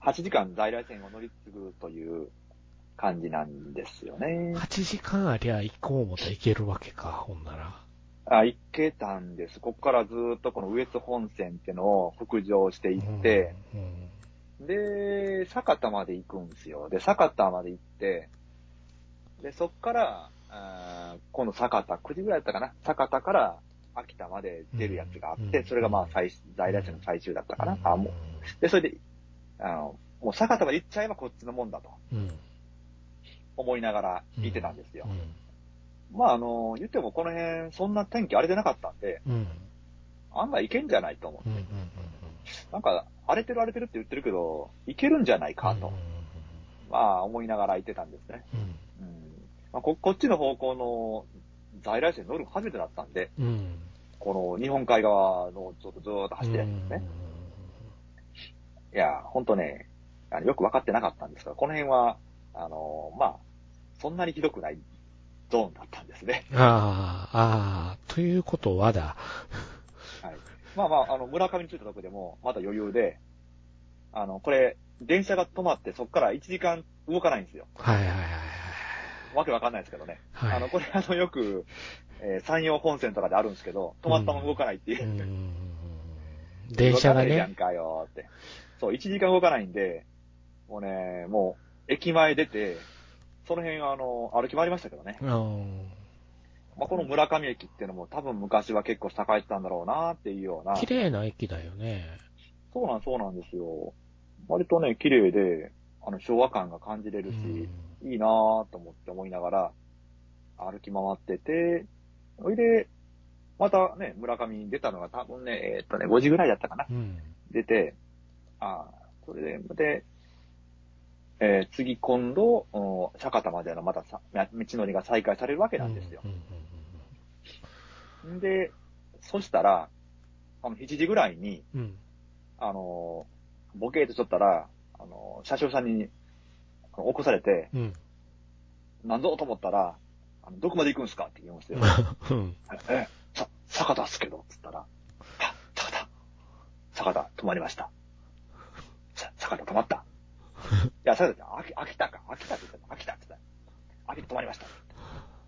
?8 時間在来線を乗り継ぐという感じなんですよね。8時間ありゃ行こう思ったら行けるわけか、ほんなら。あ、行けたんです。ここからずーっとこの羽越本線っていうのを北上していって、うん、うんで、酒田まで行くんですよ。で、酒田まで行って、で、そっから、あー今度酒田、9時ぐらいだったかな酒田から秋田まで出るやつがあって、うんそれがまあ最、在来線の最終だったかな、うんあ、もう。で、それで、あの、もう酒田まで行っちゃえばこっちのもんだとうん。思いながら行ってたんですよ。うん。まあ、あの、言ってもこの辺、そんな天気荒れてなかったんで、うん。案外いけんじゃないと思う。うんうんうんなんか、荒れてる荒れてるって言ってるけど、いけるんじゃないかと、まあ、思いながら言ってたんですね。うん。うん。まあ、こ、こっちの方向の在来線乗るの初めてだったんで、うん。うん。この日本海側のちょっとずーっと走ってるんですね。いや、ほんとね、あのよく分かってなかったんですが、この辺は、あの、まあ、そんなにひどくないゾーンだったんですね。ああ、ああ、ということはだ。はい。まあまあ、あの、村上に着いたとこでも、まだ余裕で、あの、これ、電車が止まって、そこから1時間動かないんですよ。はいはいはいわけわかんないですけどね。はい。はい。あの、これ、あの、よく、えー山陽本線とかであるんですけど、止まったまま動かないっていうう。ん。電車がね。動かないじゃんかよって。そう、1時間動かないんで、もうね、もう、駅前出て、その辺、あの、歩き回りましたけどね。うん。まあ、この村上駅っていうのも多分昔は結構栄えてたんだろうなっていうような。綺麗な駅だよね。そうなん、そうなんですよ。割とね、綺麗で、あの、昭和感が感じれるし、いいなぁと思って思いながら、歩き回ってて、それで、またね、村上に出たのが多分ね、えーっとね、5時ぐらいだったかな。うん。出て、ああ、それで、で、えー次今度、お坂田までのまたさ道のりが再開されるわけなんですよで、そしたら、あの、7時ぐらいに、うんうん。あのー、ボケーとしとったら、あのー、車掌さんに、起こされて、うん。なんぞと思ったら、あの、どこまで行くんすか？って言うんですよ。うん。え、さ、坂田っすけど、つったら、あ、坂田、坂田、止まりました。さ、坂田止まった。いや、坂田ちゃん、秋秋田か、秋田って言ったら、秋田って言ったら、秋田止まりました。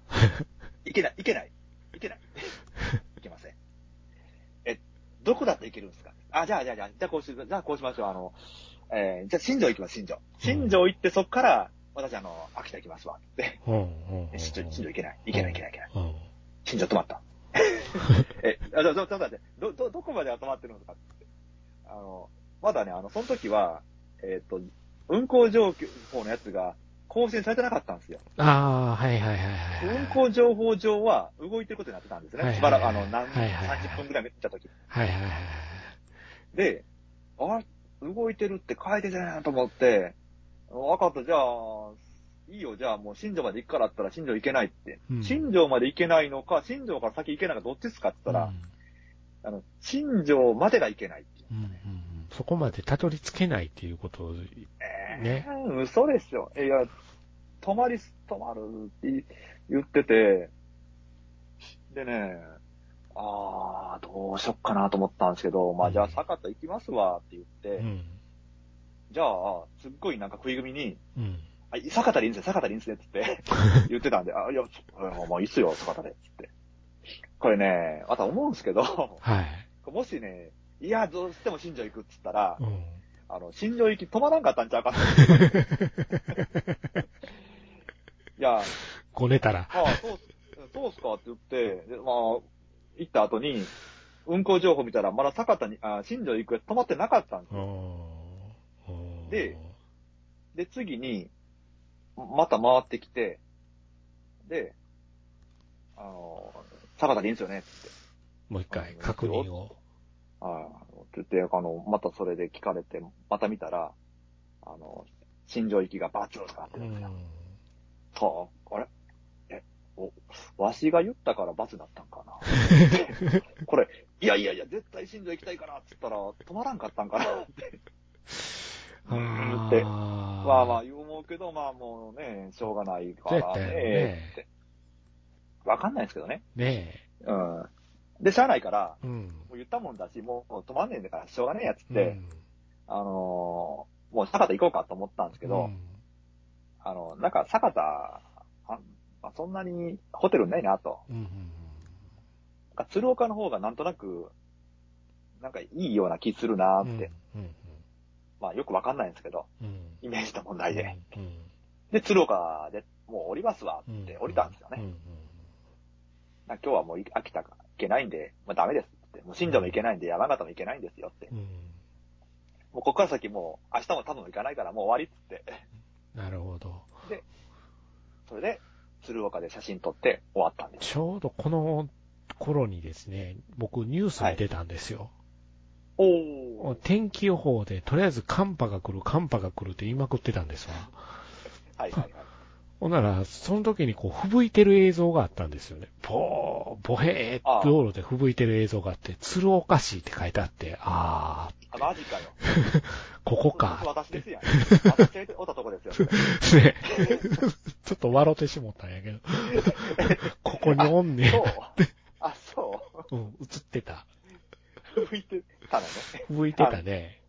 いけない、いけない、いけない。いけません。え、どこだって行けるんですか？あ、じゃあ、じゃあ、じゃあ、じゃあこうし、じゃあこうしましょう。あの、えーじゃあ新庄行きます、新庄。新庄行って、そっから、私、あの、秋田行きますわ。新庄、新庄行けない、行けない、行けない、行けない。うん。新庄止まった。え、あ、ちょ、ちょ、っと待って、ど、ど、どこまでは止まってるのかって。あの、まだね、あの、その時は、えっ、と、運行状況のやつが更新されてなかったんですよ。ああ、はいはいはいはい。運行情報上は動いてることになってたんですね。はいしばらく、あの、何、はいはいはい30分くらい見た時。はいはいはい。で、あ、動いてるって書いてたなと思って、わかった、じゃあ、いいよ、じゃあもう新庄まで行くからだったら新庄行けないって。うん新庄まで行けないのか、新庄から先行けないのか、どっちですかって言ったら、あの、新庄までがいけないっていう。うんうんうんそこまでたどり着けないっていうことを、えねー、嘘ですよ。いや、泊まり、泊まるって言ってて、でね、あー、どうしよっかなと思ったんですけど、まあじゃあ坂田行きますわって言って、うん。じゃあ、すっごいなんか食い組みに、うん。あ、坂田でいいんですね、坂田でいいんですねって言って、言ってたんで、あ、いや、そもういいっすよ、坂田で、つって。これね、また思うんですけど、はい。もしね、いや、どうしても新庄行くっつったら、うん。あの、新庄行き止まらんかったんちゃうか いや、ごねたら。ああ、そうっす、そうっすかって言って、でまあ、行った後に、運行情報見たら、まだ坂田に、あ新庄行くやつ止まってなかったんですうよ。んで、で、次に、また回ってきて、で、あの、坂田でいいんですよねってもう一回確認を。はい。って言って、あの、またそれで聞かれて、また見たら、あの、新庄行きがバツとかってうるんですよ。ん。と、あれ？え、お、わしが言ったから罰だったんかな？これ、いやいやいや、絶対新庄行きたいからって言ったら、止まらんかったんかな？って。うんって。あまあまあ言う思うけど、まあもうね、しょうがないからねねって。わかんないですけどね。ねうん。で、しゃあないから、え。うん。もう言ったもんだし、もう止まんねえんだからしょうがねえやっつっうて、ん、あのーもう坂田行こうかと思ったんですけど、うんあの、なんか坂田、あまあ、そんなにホテルないなと。うんうんなんか鶴岡の方がなんとなく、なんかいいような気するなうん。って。うんまあよくわかんないんですけど、うん。イメージの問題で。うん。で、鶴岡でもう降りますわうん。って降りたんですよね。うんうんなんか今日はもう秋田が行けないんで、まあダメですって。もう新庄も行けないんで山形も行けないんですよって。うん。もうここから先もう明日も多分行かないからもう終わりっつって。なるほど。それで、鶴岡で写真撮って終わったんです。ちょうどこの頃にですね、僕ニュースに出たんですよ。おー。天気予報で、とりあえず寒波が来る、寒波が来るって言いまくってたんですわ。はいはいはい。ほんなら、その時にこう、吹雪いてる映像があったんですよね。ぼー、ぼへーって道路で吹雪いてる映像があって、鶴岡市って書いてあって、ああ、マジかよ。ー、ここか。私ですやん。私がおったとこですよ。ね。ちょっと笑ってしもったんやけど。ここにおんねん。そう。あ、そう。うん、映ってた。吹いてたのね。吹雪いてたね。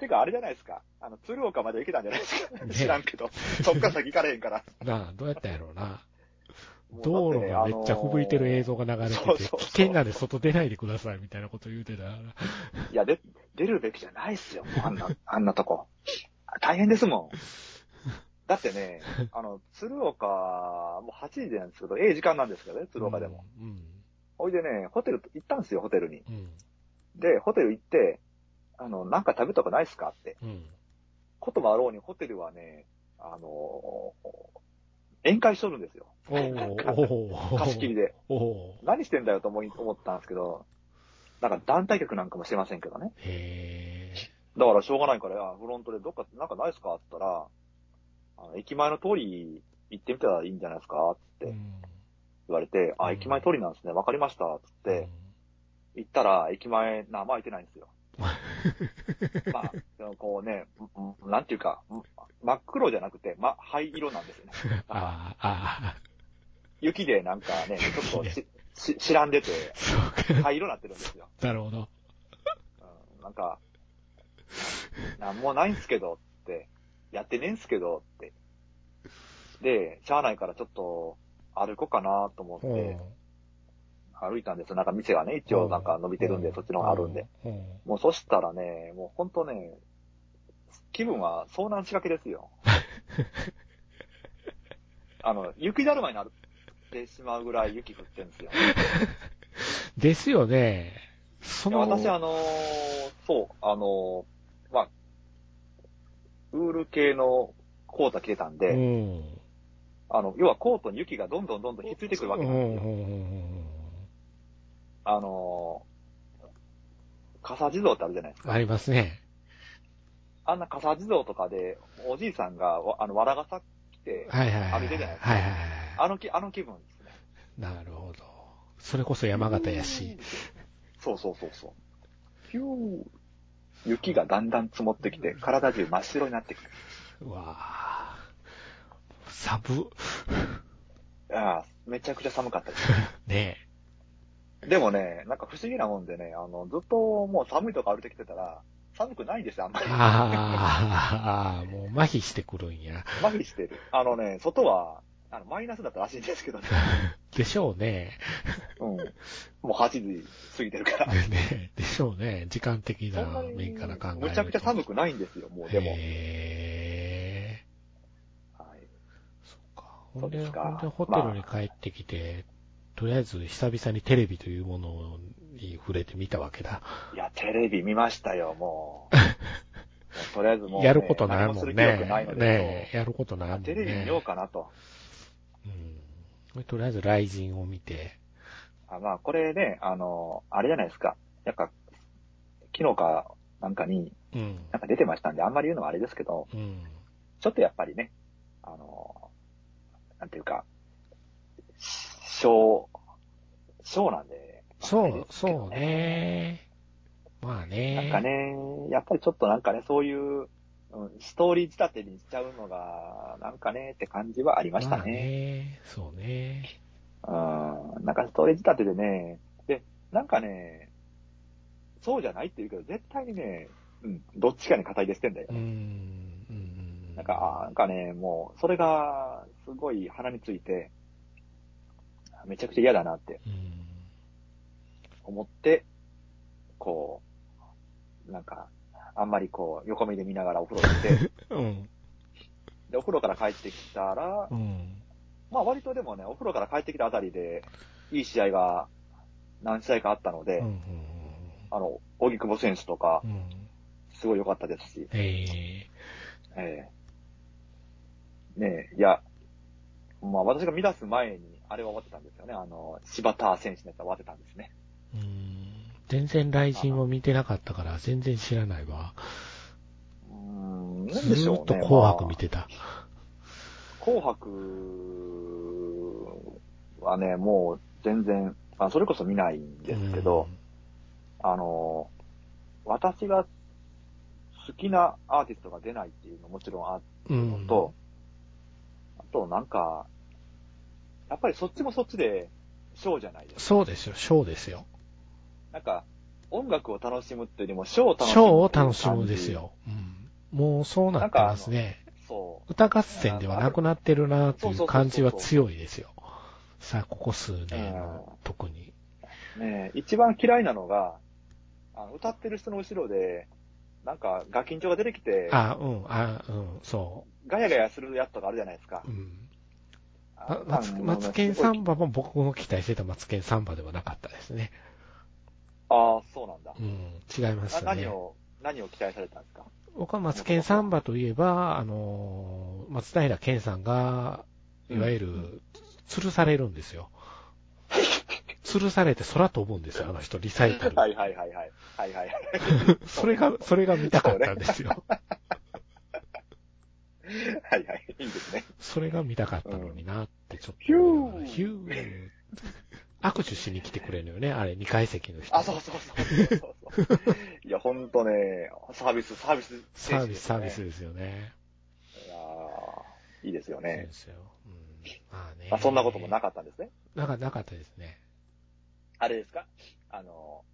てか、あれじゃないですか。あの、鶴岡まで行けたんじゃないですか？ね知らんけど。そっから先行かれへんから。なあ、どうやったんやろうな。道路がめっちゃ吹雪いてる映像が流れてて、危険なんで外出ないでくださいみたいなこと言うてた。いや、で、出るべきじゃないっすよ。あんな、あんなとこ。大変ですもん。だってね、あの、鶴岡、もう8時なんですけど、ええ時間なんですけどね、鶴岡でも。うん。ほいでね、ホテル行ったんですよ、ホテルに。うん。で、ホテル行って、あの、なんか食べたとこないっすかって。うん。こともあろうに、ホテルはね、あの宴会しとるんですよ。貸し切りで。何してんだよと思い思ったんですけど、なんか団体客なんかもしてませんけどね。へだからしょうがないから、あフロントでどっかなんかないっすか？って言ったら、あの駅前の通り行ってみたらいいんじゃないですか？っー。てうん。言われて、あ、うん駅前通りなんですね。わかりました。つって、行ったら、駅前、な、まあ開いてないんですよ。まあ、こうね、なんていうか、ん真っ黒じゃなくて、ま、灰色なんですよね。ああ、雪でなんかね、ちょっとし、し、知らんでて。灰色になってるんですよ。なるほど。うん、なんか、なんもないんすけどって、やってねえんすけどって。で、しゃあないからちょっと歩こうかなと思っうんて、歩いたんですよ。なんか店がね、一応なんか伸びてるんで、そっちの方があるんで。。うん。もうそしたらね、もうほんとね、気分は遭難仕掛けですよ。あの、雪だるまになってしまうぐらい雪降ってるんですよ。ですよね。その、私、あのーそう、あのーまあ、ウール系のコート着てたんで、うん。あの、要はコートに雪がどんどんどんどんひっついてくるわけうなんですよ。んうんうんあのー傘地蔵ってあるじゃないですか。うんありますね。あんな傘地蔵とかで、おじいさんが、わあの、わら傘着て、はいはいはい。歩いてるじゃないですかはいはいはい。あのき、あの気分ですね。なるほど。それこそ山形やし。。そうそうそうそう。ヒュー。雪がだんだん積もってきて、体中真っ白になってくる。うわぁ。寒。ああ、めちゃくちゃ寒かったです。ねでもね、なんか不思議なもんでね、あの、ずっともう寒いとこ歩いてきてたら、寒くないんですよ、あんまり。ああ、もう麻痺してくるんや。麻痺してる。あのね、外は、あの、マイナスだったらしいんですけどね。でしょうね。うん。もう8時過ぎてるから。ねでしょうね。時間的そな面から考えると。むちゃくちゃ寒くないんですよ、もうでも。へはい。ーそっか。ほんで、ほんでホテルに帰ってきて、とりあえず久々にテレビというものに触れてみたわけだ。いや、テレビ見ましたよ、もう。とりあえずもう、ね、やることないもんねないの。で、ねやることないもんね。テレビ見ようかなと。うん。とりあえず、雷神を見て。あまあ、これね、あの、あれじゃないですか。やっぱ、昨日かなんかに、うん。なんか出てましたんで、あんまり言うのはあれですけど、うん。ちょっとやっぱりね、あの、なんていうか、小、小なんで、そう、そう。ね。まあね。なんかね、やっぱりちょっとなんかね、そういう、うん、ストーリー仕立てにしちゃうのが、なんかね、って感じはありましたまあね。ね。そうね。うん、なんかストーリー仕立てでね、で、なんかね、そうじゃないって言うけど、絶対にね、うん、どっちかに肩入れしてんだよ。うん。うん。なんか、あなんかね、もう、それが、すごい鼻について、めちゃくちゃ嫌だなってうん。思って、こう、なんか、あんまりこう、横目で見ながらお風呂行って、うん。で、お風呂から帰ってきたらう、ん。まあ割とでもね、お風呂から帰ってきたあたりで、いい試合が何試合かあったので、うん。あの、荻久保選手とかう、ん。すごい良かったですし、えええねえ、いや、まあ私が乱す前に、あれは終わってたんですよね。あの、柴田選手のやつは終わってたんですね。うーん。全然雷神を見てなかったから全然知らないわ。うーん、なんずでしょうね。ーっと紅白見てた。まあ紅白はね、もう全然、あそれこそ見ないんですけど、あの、私が好きなアーティストが出ないっていうのももちろんあうん、るのと、あとなんか、やっぱりそっちもそっちでショーじゃないですか。そうですよ、ショーですよ。なんか、音楽を楽しむっていうよりもショーを楽しむショーを楽しむですよ。うん。もうそうなってますね。そう。歌合戦ではなくなってるなっていう感じは強いですよ。さあ、ここ数年の特に。ねえ一番嫌いなのが、あの歌ってる人の後ろで、なんか、ガキンチョが出てきて、あ、うん、あ、うん、そガヤガヤするやつとかあるじゃないですかう。う。ん。マツマツケンサンバも僕の期待してたマツケンサンバではなかったですね。ああ、そうなんだう。ん、違いましなたね。何を、何を期待されたんですか？僕はマツケンサンバといえば、あのー、松平健さんが、いわゆる、吊るされるんですよ。吊るされて空飛ぶんですよ、あの人、リサイタル。はいはいはいはい。はいはい。それが、それが見たかったんですよ。はいはい。いいですね。それが見たかったのになって、ちょっと。ヒューヒュー。握手しに来てくれるのよね、あれ、2階席の人。あ、そうそうそうそうそう。いや、ほんとね、サービス、サービス、サービス、サービスいですよね。やーいいですよそうねで。すよ。うん。まあね。あ、そんなこともなかったんですね。なかなかったですね。あれですか？あの、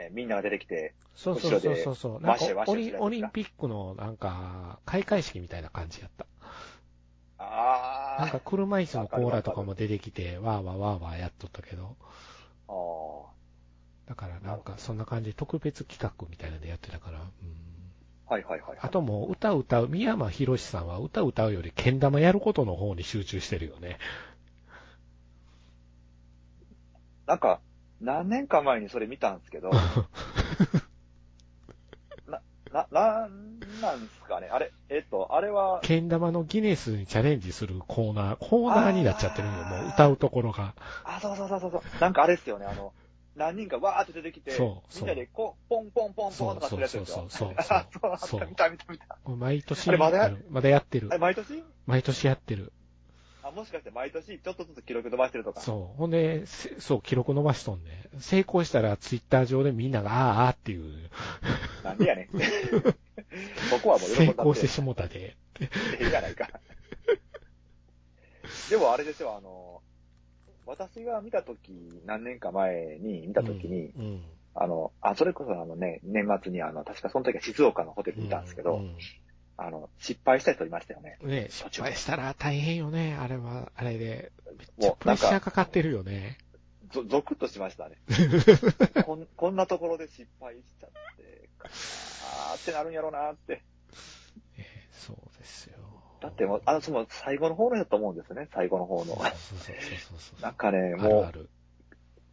えーみんなが出てきて、そうそうそうそうそう。なんかオリオリンピックのなんか、開会式みたいな感じやった。あーなんか車椅子のコーラとかも出てきて、わーわーわーわーやっとったけど。あーだからなんかそんな感じで特別企画みたいなのでやってたから。うん、はいはいはい。あともう歌歌う、宮山博さんは歌歌うより剣玉やることの方に集中してるよね。なんか、何年か前にそれ見たんですけど、な、な、なんなんですかね？あれ、えっと、あれは、剣玉のギネスにチャレンジするコーナー、コーナーになっちゃってるんよ、もう歌うところが。あ、そうそうそうそうそう、なんかあれですよね、あの、何人かわーって出てきて、そうそうみんなでこう、ポンポンポンポそンとかすうそうるやつですよ。そうそうあそう、あそった、見た見た見た。う。毎年あれまだやるまだやってるあれ、。毎年？毎年やってる。あ、もしかして毎年ちょっとずつ記録伸ばしてるとか。そう。ほんで、せそう、記録伸ばしとんで、成功したらツイッター上でみんなが、あーあーっていう、なんでやねん。そこはもう喜成功してしもたで。ええやないか。でもあれですよ、あの、私が見たとき、何年か前に見たときに、うん、うんあの、あ、それこそあのね、年末にあの、確かその時は静岡のホテルにいたんですけど、うんあの、失敗した人いましたよね。ね、失敗したら大変よね、あれは、あれで。めっちゃもうプレッシャーかかってるよね。ゾゾクッとしましたね。こんこんなところで失敗しちゃって、あーってなるんやろうなって。えーそうですよ。だってもう、あの、その最後の方のやと思うんですね、最後の方の。そうそうそうそうそう。なんかね、あもるある。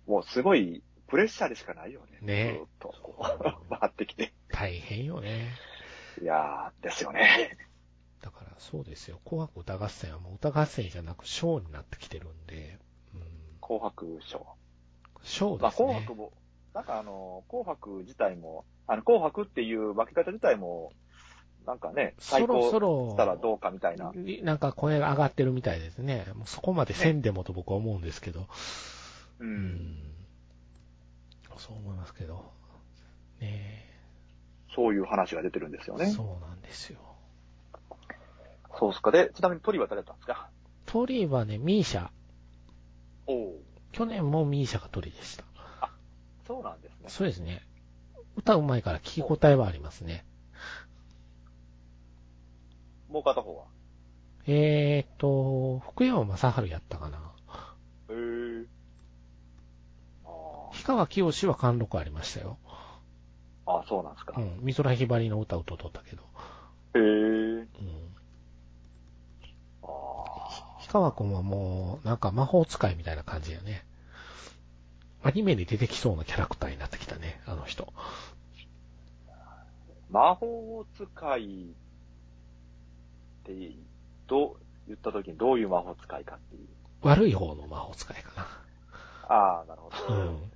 う、もうすごいプレッシャーでしかないよね。ねずーっとこう、回ってきて。大変よね。いやー、ですよね。だからそうですよ。紅白歌合戦はもう歌合戦じゃなくショーになってきてるんで、うん、紅白賞。ショーまあ、ですね。紅白も、なんかあの、紅白自体も、あの、紅白っていう分け方自体も、なんかね、そろそろしたらどうかみたいな。なんか声が上がってるみたいですね。もうそこまでせんでもと僕は思うんですけど。う。うんん。そう思いますけど。ねそういう話が出てるんですよえ。ね。そうなんですよ。そうっすか。で、ちなみに鳥は誰だったんですか？鳥はね、ミーシャ。おお。去年もミーシャが鳥でした。そうなんですね。そうですね。歌うまいから聞き応えはありますね。もう片方は？えーと、福山雅治やったかな。へえ。あ氷川きよしは貫禄ありましたよ。あ。あ、そうなんですか。へうん。美空ひばりの歌を歌っとったけど。え。うん。ああ。氷川くんはもう、なんか魔法使いみたいな感じやね。アニメに出てきそうなキャラクターになってきたね、あの人。魔法使いって、どう、言った時にどういう魔法使いかっていう。悪い方の魔法使いかああ、なるほな。うど。ん。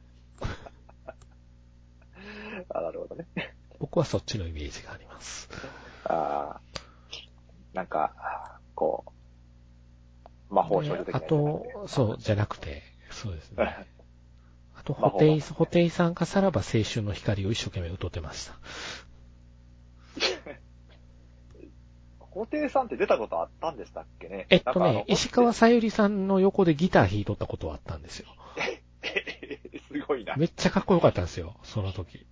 あなるほどね。僕はそっちのイメージがあります。ああ、なんか、こう、魔法少女的なねと、そう、じゃなくて、そうですね。あと、ホテイ、ホテイさんかさらば青春の光を一生懸命歌ってました。布袋さんって出たことあったんでしたっけね？えっとね 石川さゆりさんの横でギター弾いとったことはあったんですよ。すごいな。めっちゃかっこよかったんですよ、その時。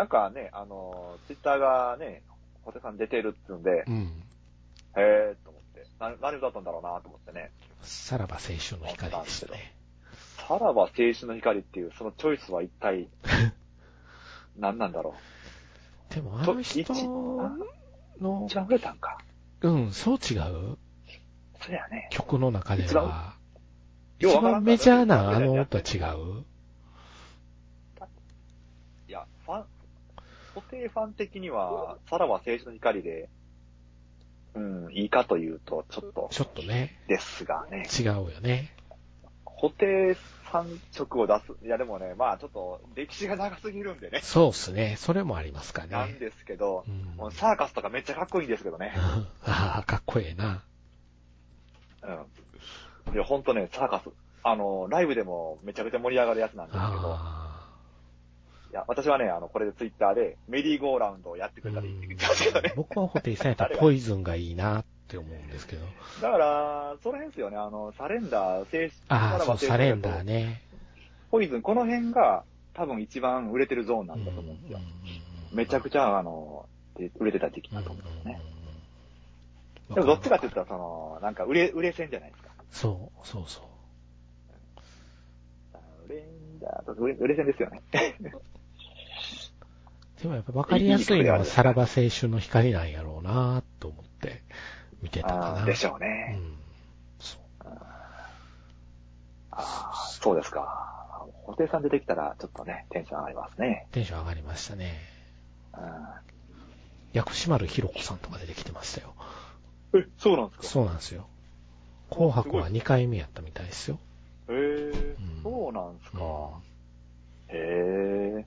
なんかね、あの、ツイッターがね、布袋さん出てるっていうんで、うん。へーと思って、な何歌ったんだろうなと思ってね。さらば青春の光でしたね。さらば青春の光っていう、そのチョイスは一体、何なんだろでもあの人のう。一、番売れたんか。うん、そう違う？そやね。曲の中で一は、番一番メジャーなあのとは違ういや、ファン、固定ファン的には、さらば青春の光で、うん、いいかというと、ちょっと、ちょっとね、ですがね。違うよね。固定さん直を出す。いや、でもね、まあちょっと、歴史が長すぎるんでね。そうっすね。それもありますかね。なんですけどう、ん、サーカスとかめっちゃかっこいいんですけどね。ああ、かっこええな。うん。いや、ほんとね、サーカス。あの、ライブでもめちゃくちゃ盛り上がるやつなんですけど、あいや、私はね、あの、これでツイッターで、メリーゴーラウンドをやってくれたらいいって言ってましたけどね。僕はホテイさんやったらポイズンがいいなって思うんですけど。だから、その辺ですよね、あの、サレンダー、静止、ああ、そう、サレンダーね。ポイズン、この辺が多分一番売れてるゾーンなんだと思うんですよ。めちゃくちゃ、あの、で売れてた時期だと思うんですね。うんでもどっちかって言ったら、その、なんか売れ、売れ線じゃないですか。そう、そうそう。売れ売れ線ですよね。でもやっぱ分かりやすいのはさらば青春の光なんやろうなと思って見てたかな。でしょううね。ん。そう。ああ、そうですか。布袋さん出てきたら、ちょっとね、テンション上がりますね。テンション上がりましたね。うん薬師丸ひろ子さんとか出てきてましたよ。え、そうなんですか？そうなんですよ。紅白は2回目やったみたいですよ。へえ、んそうなんですか。うんへえ。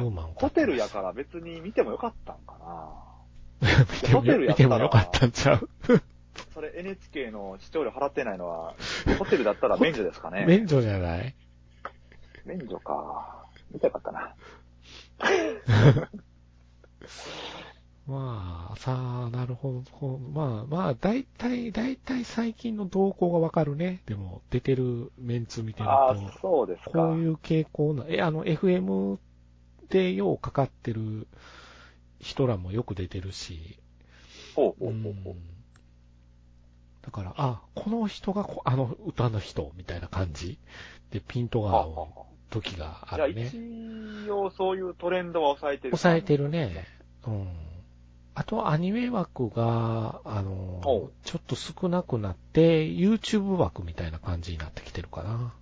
いや、ホテルやから別に見てもよかったんかな。見てもホテルや見ったらてもよかったんちゃう？それ NHK の視聴料払ってないのは、ホテルだったら 免除ですかね。免除じゃない？免除か。見たかったな。まあ、さあ、なるほど。まあ、まあ、大体、大体最近の動向がわかるね。でも、出てるメンツ見てるああと、、そうですか。こういう傾向な、え、あの、FM でようかかってる人らもよく出てるし、ほううほうほうほう。ん。だから、あ、この人がこあの歌の人みたいな感じでピントが合う時があるね。一応そういうトレンドは抑えてる。抑えてるね。うん。あと、アニメ枠が、あのちょっと少なくなって、YouTube 枠みたいな感じになってきてるかな。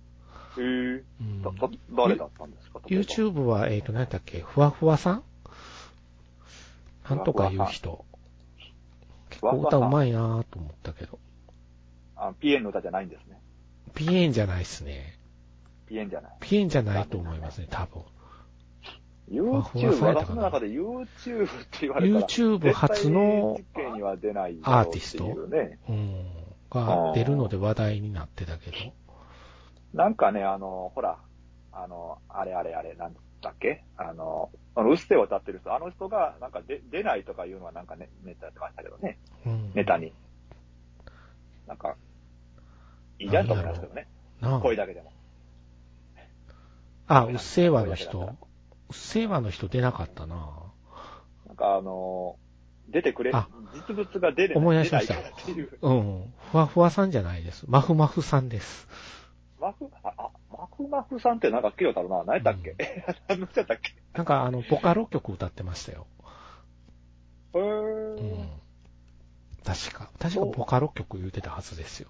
へえ。うんだ、だ、誰だったんですか？YouTube は、えっ、と、何だっけ、ふわふわさん？なんとかいう人。結構歌うまいなぁと思ったけど。あ、ピエンの歌じゃないんですね。ピエンじゃないっすね。ピエンじゃない。ピエンじゃないと思いますね、多分。YouTube、私の中で YouTube って言われたら、YouTube 初のアーティスト？うん。が出るので話題になってたけど。なんかね、あの、ほら、あの、あれあれあれ、なんだっけ？あの、あの、うっせぇを歌ってる人、あの人が、なんかで出ないとかいうのはなんかね、ネタやってましたけどね。うん。ネタに。なんか、いいじゃんと思いますけどね。声だけでも。あ、うっせぇわの人？うっせぇわの人出なかったななんかあの、出てくれあ、実物が出れ思い出しました。うん。ふわふわさんじゃないです。まふまふさんです。マフ、あ、あ、マフマフさんってなんか聞いたことあるな。何やったっけ、何の人やったっけ？なんかあの、ボカロ曲歌ってましたよ。へうーん。確か。確かボカロ曲言うてたはずですよ。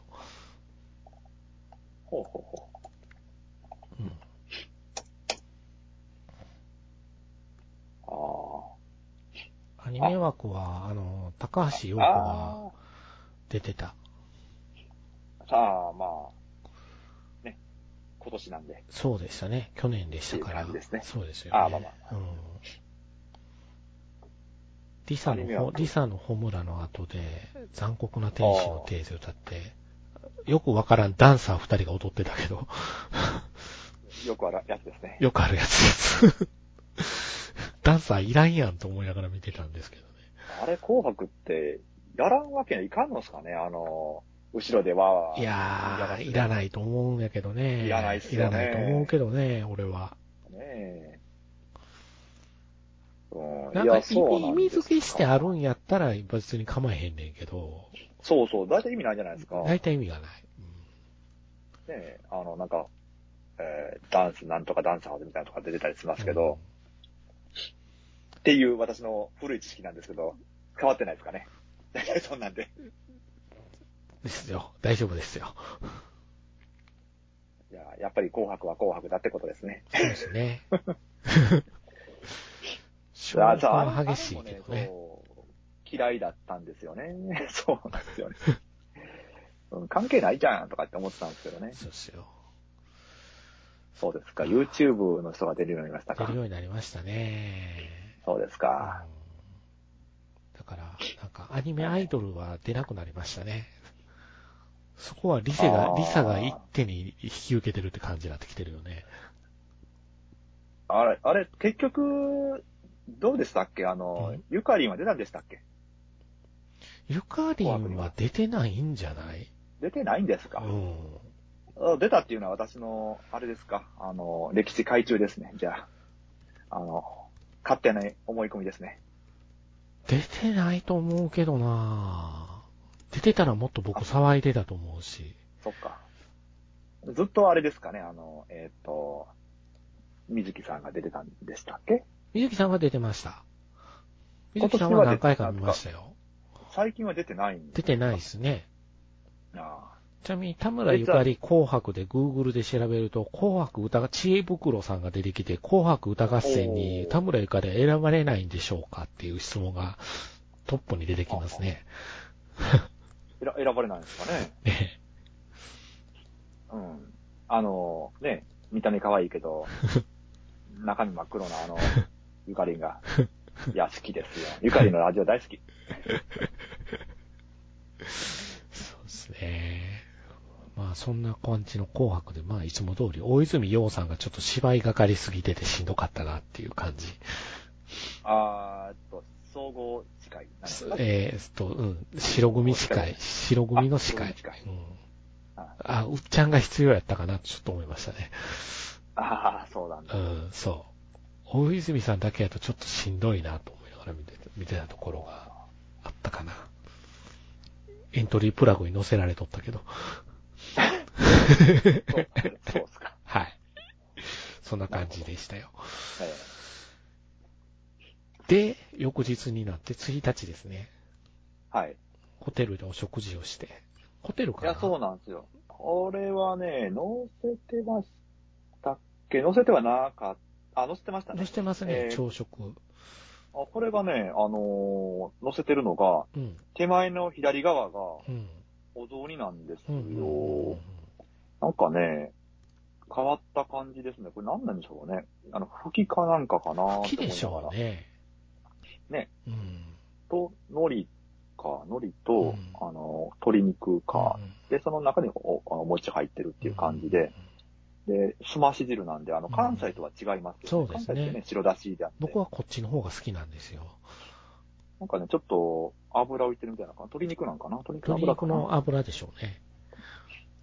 ほうほうほう。うん。あアニニメ枠は、あの、高橋洋子があ出てた。あ、さあ、まあ、ね、今年なんで。そうでしたね。去年でしたから。ですねそうですよね。あまあまあうん。リサのほ、リサのホムラの後で、残酷な天使のテーゼ歌って、よくわからんダンサー二人が踊ってたけど、よくあるやつですね。よくあるやつです。ダンサーいらんやんと思いながら見てたんですけどね。あれ、紅白って、やらんわけにはいかんのですかねあの、後ろでわーいやー、いらい。ないと思うんやけどね。いらないっすよねいらないと思うけどね、俺は。ねえ。うん、なんか意なんです味付けしてあるんやったら別に構えへんねんけど、そうそう、大体意味ないじゃないですか。ね大体意味がない。え、あの、なんか、えーダンスなんとかダンサーみたいなのとか出てたりしますけど、っていう私の古い知識なんですけど、変わってないですかね。大体そんなんで。ですよ。大丈夫ですよ。いや、やっぱり紅白は紅白だってことですね。そうですね。いや消化は激しいけどね。嫌いだったんですよね。そうなんですよね。うん関係ないじゃんとかって思ってたんですけどね。そうですよ。そうですか。YouTube の人が出るようになりましたか出る。ようになりましたね。そうですか。うんだから、なんかアニメアイドルは出なくなりましたね。そこはリセがリサが一手に引き受けてるって感じになってきてるよね。あれ、あれ、結局、どうでしたっけ？あの、うんゆかりんは出たんでしたっけ？ゆかりんは出てないんじゃない？出てないんですか、うん。あ出たっていうのは私の、あれですか？あの、歴史改中ですね。じゃあ、あの、勝手な思い込みですね。出てないと思うけどな出てたらもっと僕騒いでたと思うし。そっか。ずっとあれですかね、あの、えっ、と、水木さんが出てたんでしたっけ？水木さんは出てました。水木さんは何回か見ましたよ。最近は出てないん出てないですね。あちなみに田村ゆかり紅白で Google で調べると、紅白歌が、知恵袋さんが出てきて、紅白歌合戦に田村ゆかりは選ばれないんでしょうかっていう質問がトップに出てきますね。あ選選ばれないんですかね？ねうん。あの、ね、見た目可愛いけど、中身真っ黒なあの、ゆかりんが。いや、好きですよ。ゆかりんのラジオ大好き。そうですね。まあそんな感じの紅白で、まあいつも通り、大泉洋さんがちょっと芝居がかりすぎててしんどかったなっていう感じ。あーっと、総合司会えーっと、うん、白組司会、白組の司会。うんああ、うっちゃんが必要やったかなとちょっと思いましたね。あー、そうなんだ。うん、そう。大泉さんだけやとちょっとしんどいなと思いながら見て見てたところがあったかな。エントリープラグに載せられとったけど。そうそうですか。はい。そんな感じでしたよ。えで、翌日になって1日ですね。えはい。ホテルでお食事をして。ホテルかな？いや、そうなんですよ。これはね、載せてましたっけ？載せてはなかった。あ、載せてましたね載。せてますね、えー朝食。あこれがね、あのー載せてるのが、うん。手前の左側がうん。お雑煮なんですうんうんよ。なんかね、変わった感じですね。これ何なんでしょうね。あの、吹きかなんかかな好って思いながら。きでしょうね。ね。うん。と、海苔か、海苔と、うんあの、鶏肉か、うんで、その中におお餅入ってるっていう感じで、。で、すまし汁なんで、あの、うん関西とは違いますけど、そうですね関西ってね、白だしであって。僕はこっちの方が好きなんですよ。なんかね、ちょっと油浮いてるみたいな感じ。鶏肉なんかな？鶏肉の鶏肉油かな？の油でしょうね。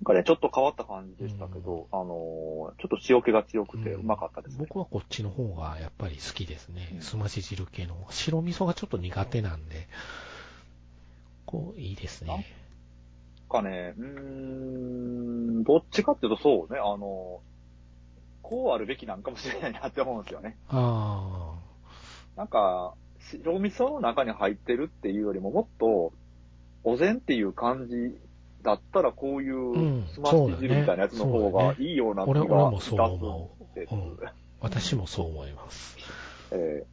なんかね、ちょっと変わった感じでしたけど、あのーちょっと塩気が強くてうんうまかったですね。僕はこっちの方がやっぱり好きですねう。んすまし汁系の。白味噌がちょっと苦手なんで、こう、いいですね。なんかね、うーん、どっちかっていうとそうね、あのーこうあるべきなんかもしれないなって思うんですよね。あなんか、白味噌の中に入ってるっていうよりももっと、お膳っていう感じだったらこういうんうすまし汁みたいなやつの方がいいような気俺が俺もそう思う。うん私もそう思います。え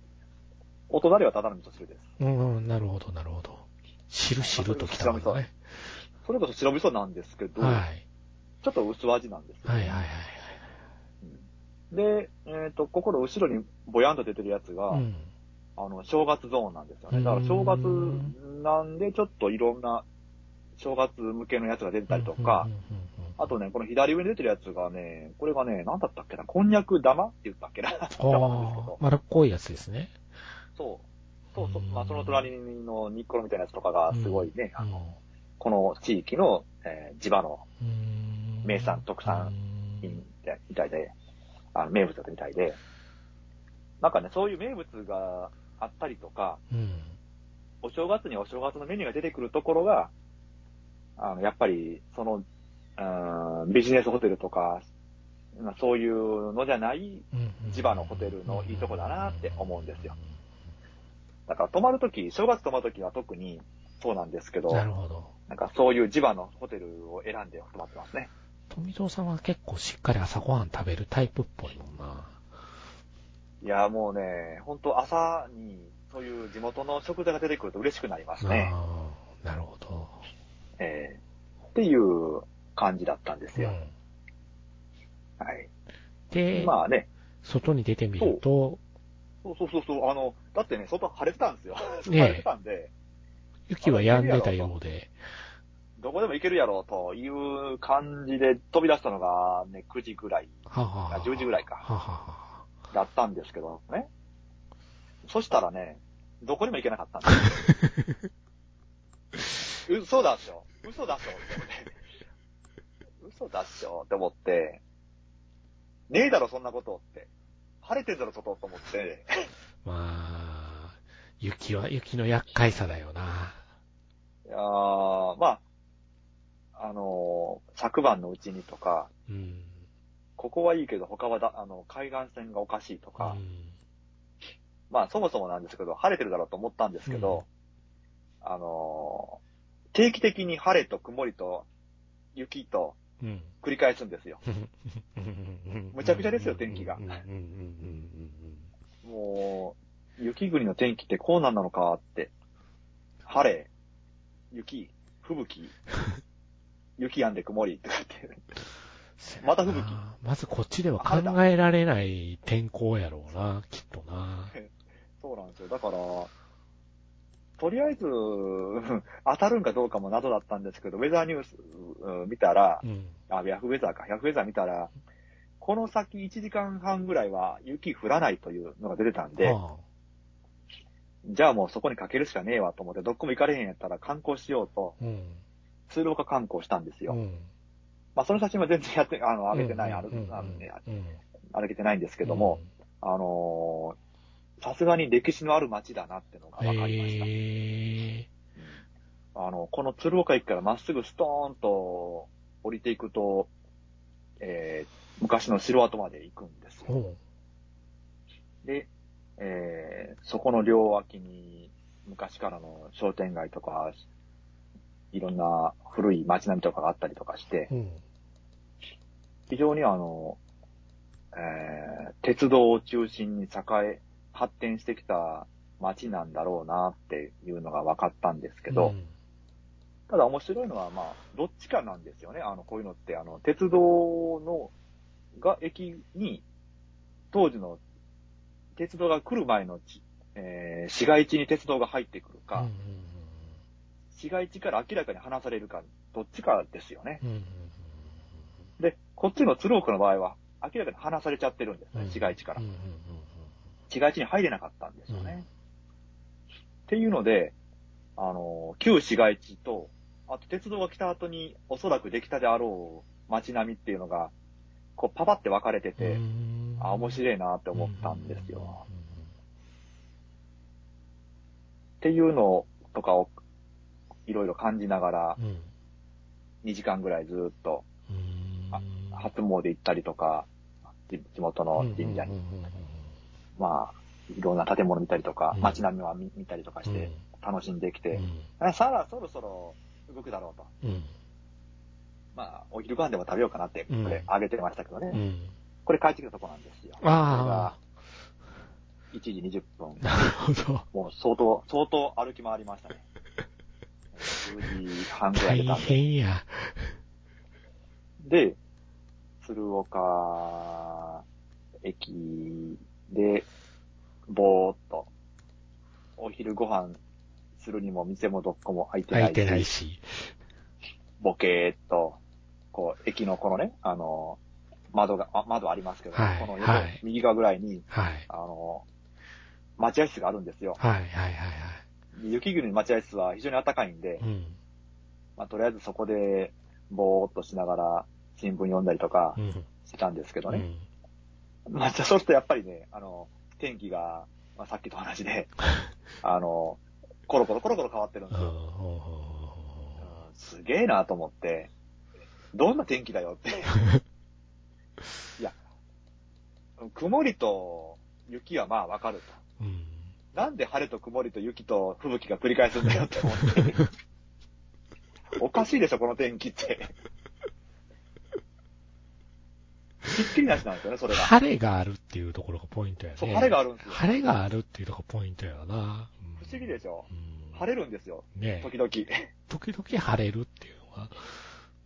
お隣はただの味噌汁です。うん、うん、なるほど、なるほど。汁汁ときたものね。それこそ白味噌なんですけど、はい。ちょっと薄味なんですよはいはいはいで、えっ、と、ここの後ろにぼやんと出てるやつが、はい。うん。あの、正月ゾーンなんですよね。だから正月なんで、ちょっといろんな正月向けのやつが出てたりとかあとね、この左上に出てるやつがね、これがね、なんだったっけな、こんにゃく玉って言ったっけな。う ん、玉なんですけど、。丸っこいやつですね。そう。そうそうう。んまあ、その隣のニッコロみたいなやつとかがすごいね、うんあの、この地域の、えー地場のうん名産特産品でみたいで、あの名物だったみたいで、なんかね、そういう名物があったりとか、うん。お正月にお正月のメニューが出てくるところが、あの、やっぱり、その、うんビジネスホテルとか、まあそういうのじゃない、うん地場のホテルのいいとこだなって思うんですよ。だから泊まるとき、正月泊まるときは特にそうなんですけど、なるほど。なんかそういう地場のホテルを選んで泊まってますね。富蔵さんは結構しっかり朝ごはん食べるタイプっぽいもんな。いや、もうね、本当朝にそういう地元の食材が出てくると嬉しくなりますね。ああ、なるほど。えーっていう感じだったんですよ。うん。はい。で、まあね、外に出てみると、そうそうそうそう、あの、だってね、外晴れてたんですよ。晴れてたんで、雪は止んでたようで。どこでも行けるやろうという感じで飛び出したのがね、9時ぐらいはははあ10時ぐらいかはははだったんですけどね。そしたらね、どこにも行けなかったんですよ。嘘だっしょ嘘だっしょって思って。嘘だっしょって思って、ねえだろそんなことって。晴れてんだろ外と思って。まあ、雪は、雪の厄介さだよな。いやーまあ、あのー昨晩のうちにとか、うん。ここはいいけど他はだ、あの、海岸線がおかしいとか、うんまあそもそもなんですけど、晴れてるだろうと思ったんですけど、あのー定期的に晴れと曇りと雪とうん。繰り返すんですよ。むちゃくちゃですよ天気が。もう、雪国の天気ってこうなん。なのかって。晴れ、雪、吹雪、雪やん。で曇りとかって。うん。また吹雪まずこっちでは考えられない天候やろうな、きっとな。そうなん。ですよ。だから、とりあえず、当たるんかどうかも謎だったんですけど、ウェザーニュースうん見たら、うん。あ、ヤフーウェザーか、ヤフーウェザー見たら、この先1時間半ぐらいは雪降らないというのが出てたんで、あじゃあもうそこにかけるしかねえわと思って、どこも行かれへんやったら観光しようと、あうん。通路化観光したんですよ。うん。まあその写真は全然やって、あの、上げてない、あるうんうんうんあのねうん上げてないんですけども、あのーさすがに歴史のある街だなってのがうん、分かりました。へえあの、この鶴岡駅からまっすぐストーンと降りていくと、えー、昔の城跡まで行くんですよ。で、えー、そこの両脇に昔からの商店街とか、いろんな古い街並みとかがあったりとかして、うん。非常にあの、えー、鉄道を中心に栄え、発展してきた街なんだろうなっていうのが分かったんですけど、うんただ面白いのは、まあ、どっちかなんですよね。あの、こういうのって、あの、鉄道の、が、駅に、当時の、鉄道が来る前のち、えー市街地に鉄道が入ってくるか、うん市街地から明らかに離されるか、どっちかですよね。うんうんで、こっちの鶴岡の場合は、明らかに離されちゃってるんですね、うん市街地からうん。うん市街地に入れなかったんですよね。うん。っていうので、あの、旧市街地と、あと鉄道が来た後におそらくできたであろう街並みっていうのが、こうパパって分かれてて、うん。あ、面白いなって思ったんですよ。っていうのとかをいろいろ感じながら、うん。うん2時間ぐらいずっと初詣行ったりとか、地地元の神社に、まあ、いろんな建物見たりとかう、ん街並みは見見たりとかして楽しんできて、あさあ、そろそろ動くだろうと。うんまあ、お昼ご飯でも食べようかなって、こうんれ、あげてましたけどね。うんうんこれ帰ってきたとこなんですよ。ああ。こ1時20分。なるほど。もう相当、相当歩き回りましたね。10時半ぐらい大でたんで。変や。で、鶴岡駅で、ぼーっと、お昼ご飯するにも店もどっこも開いてないし、空いてないし。ボケーっと、こう、駅のこのね、あの、窓が、あ窓ありますけど、はいこの横、はい右側ぐらいに、はい。あの、待合室があるんですよ。はい、はい、はい、はい。雪国の待合室は非常に暖かいんで、うん。まあ、とりあえずそこで、ぼーっとしながら、新聞読んだりとかうん。してたんですけどね。うん。まあ、じゃあそうするとやっぱりね、あの、天気が、まあ、さっきと同じで、あの、コロコロコロコロ変わってるんですよ。うんすげえなと思って、どんな天気だよって。いや、曇りと雪はまあわかると。うん。なんで晴れと曇りと雪と吹雪が繰り返すんだよって思って。おかしいでしょ、この天気って。ひっきりなしなんですよね、それが。晴れがあるっていうところがポイントやね。そう、晴れがあるんですよ。晴れがあるっていうところがポイントやな。うん不思議でしょ？うん晴れるんですよ、ね時々。時々晴れるっていうのは。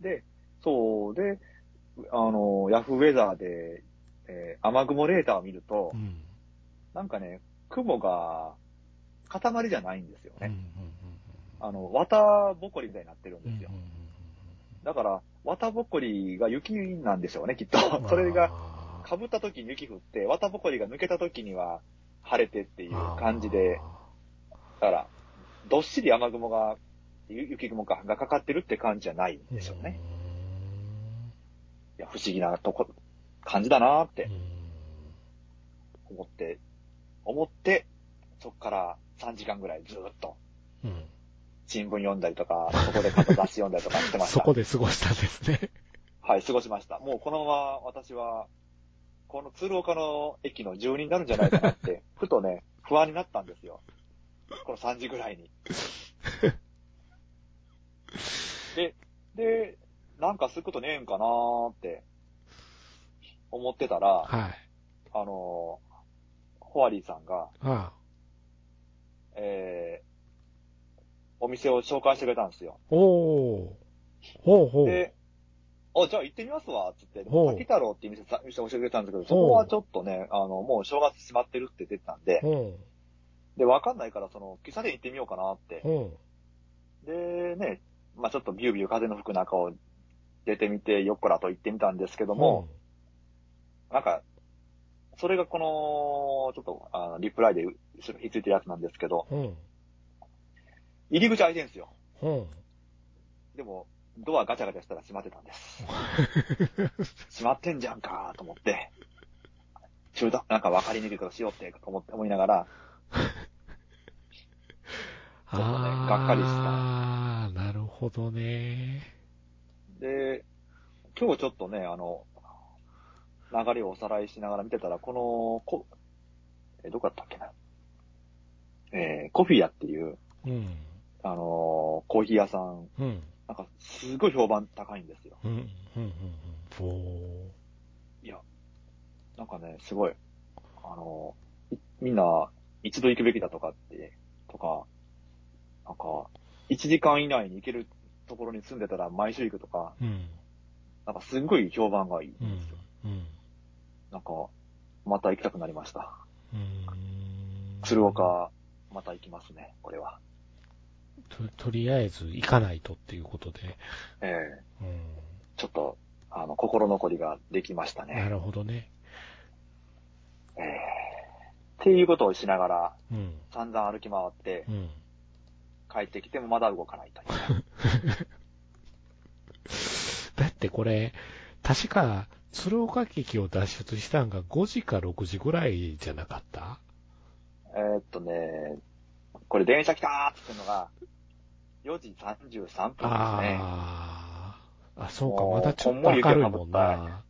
で、そう、で、あの、ヤフーウェザーで、えー雨雲レーダーを見るとう、ん。なんかね、雲が塊じゃないんですようん。うんね。あの、綿ぼこりみたいになってるんうん。ですようん。だから、綿ぼこりが雪なんでしょうね、きっと。それが、あ被った時に雪降って、綿ぼこりが抜けた時には晴れてっていう感じで、だから、どっしり雨雲が、ゆ雪雲か、がかかってるって感じじゃないんーでしょうね。。ういや、不思議なとこ、感じだなーってん思って、思って、そっから3時間ぐらいずーっとうん。新聞読んだりとか、そこで買った雑誌読んだりとかしてました。そこで過ごしたんですね。はい、過ごしました。もうこのまま私は、この鶴岡の駅の住人になるんじゃないかなって、ふとね、不安になったんですよ。この3時ぐらいに。で、で、なんかすることねえんかなーって思ってたら、はい。あの、ホワリーさんが、ああ。えー、お店を紹介してくれたんですよ。おー。ほうほう。で、あ、じゃあ行ってみますわ、つって。滝太郎っていう店さ、店教えてくれたんですけど、そこはちょっとね、あの、もう正月閉まってるって出てたんで、うん。で、わかんないから、その、喫茶店行ってみようかなって。うん。で、ね、まあちょっとビュービュー風の吹く中を出てみて、よっこらと行ってみたんですけども、なんか、それがこの、ちょっと、あのリプライで後ろについてるやつなんですけど。入り口開いてんすよ。うん。でも、ドアガチャガチャしたら閉まってたんです。閉まってんじゃんかと思って、中途、なんか分かりにくいことしようって思って、思いながら、ちょっとねがっかりしたああ、なるほどね。で、今日ちょっとね、あの、流れをおさらいしながら見てたら、この、こ、え、どこだったっけな。えーコフィアっていう、うん。あのーコーヒー屋さん、うん。なんか、すごい評判高いんですよ。うん。うん。うん。いや、なんかね、すごい、あのーいみんな、一度行くべきだとかって、とか、なんか、1時間以内に行けるところに住んでたら毎週行くとか、うん。なんかすごい評判がいいんうんですよ。。うん。なんか、また行きたくなりました。うん。鶴岡、また行きますね、これは。と、とりあえず行かないとっていうことで。ええうん。ちょっと、あの、心残りができましたなね。るほどね。ええっていうことをしながら、うん。散々歩き回ってう、ん。帰ってきてもまだ動かないという。だってこれ、確か、鶴岡劇を脱出したんが5時か6時ぐらいじゃなかった？えーっとね、これ電車来たーってのが、4時33分ですね。ああ。あ、そうか、まだちょっと明るいもんな。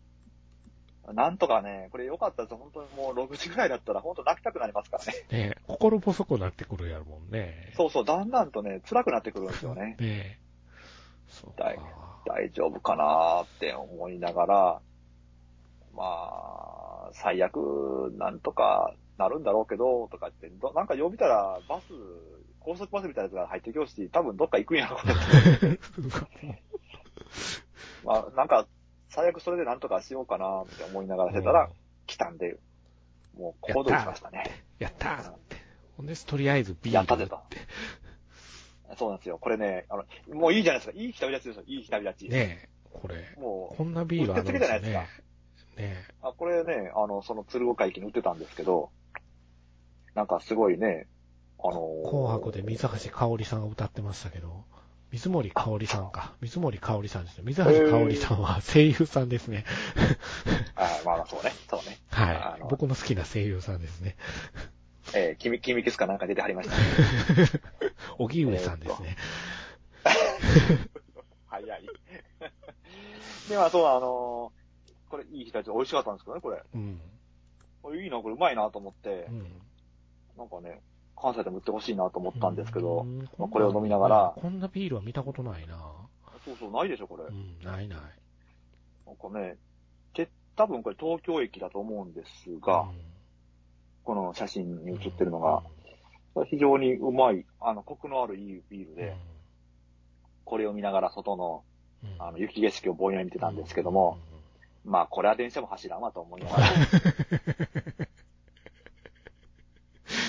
なんとかね、これ良かったです本当にもう6時ぐらいだったら本当泣きたくなりますからね。ね心細くなってくるやるもんね。そうそう、だんだんとね、辛くなってくるんですよね。ねそう。大丈夫かなーって思いながら、まあ、最悪、なんとかなるんだろうけど、とかって、どなんか呼びたら、バス、高速バスみたいなやつが入ってきようし、多分どっか行くんやろ、これって。まあ、なんか、最悪それでなんとかしようかなって思いながらしてたら、来たんで、もう行動しましたね。やったーって。ほんで、とりあえずビールやったぜと。そうなんですよ。これね、あの、もういいじゃないですか。いい旅立ちですよ。いい旅立ち。ねえ、これ。もう、こんなビールあるんですうってつけじゃないねで。ねあ、これね、あの、その鶴岡駅に売ってたんですけど、なんかすごいね、あのえ。ー紅白で水橋かおりさんが歌ってましたけど、水森かおりさんか。水森かおりさんですね。水橋かおりさんは声優さんですね。あまあまあそうね、そうね。あのはい。僕の好きな声優さんですね。えー、君、君キスかなんか出てはりましたね。荻上さんですね。早い。で、まあそう、あのーこれいい日立ち美味しかったんですけどね、これ。うん。これいいな、これうまいなと思ってう、ん。なんかね、関西でも売ってほしいなと思ったんですけどう、んまあこれを飲みながら。こんなビールは見たことないな。そうそう、ないでしょ、これ。うん、ないない。なんかね、て、多分これ東京駅だと思うんですが、この写真に写ってるのが、非常にうまい、あの、コクのあるいいビールうん、で、これを見ながら外の、うん、あの、雪景色をぼんやり見てたんですけども、まあ、これは電車も走らんわと思いながら、い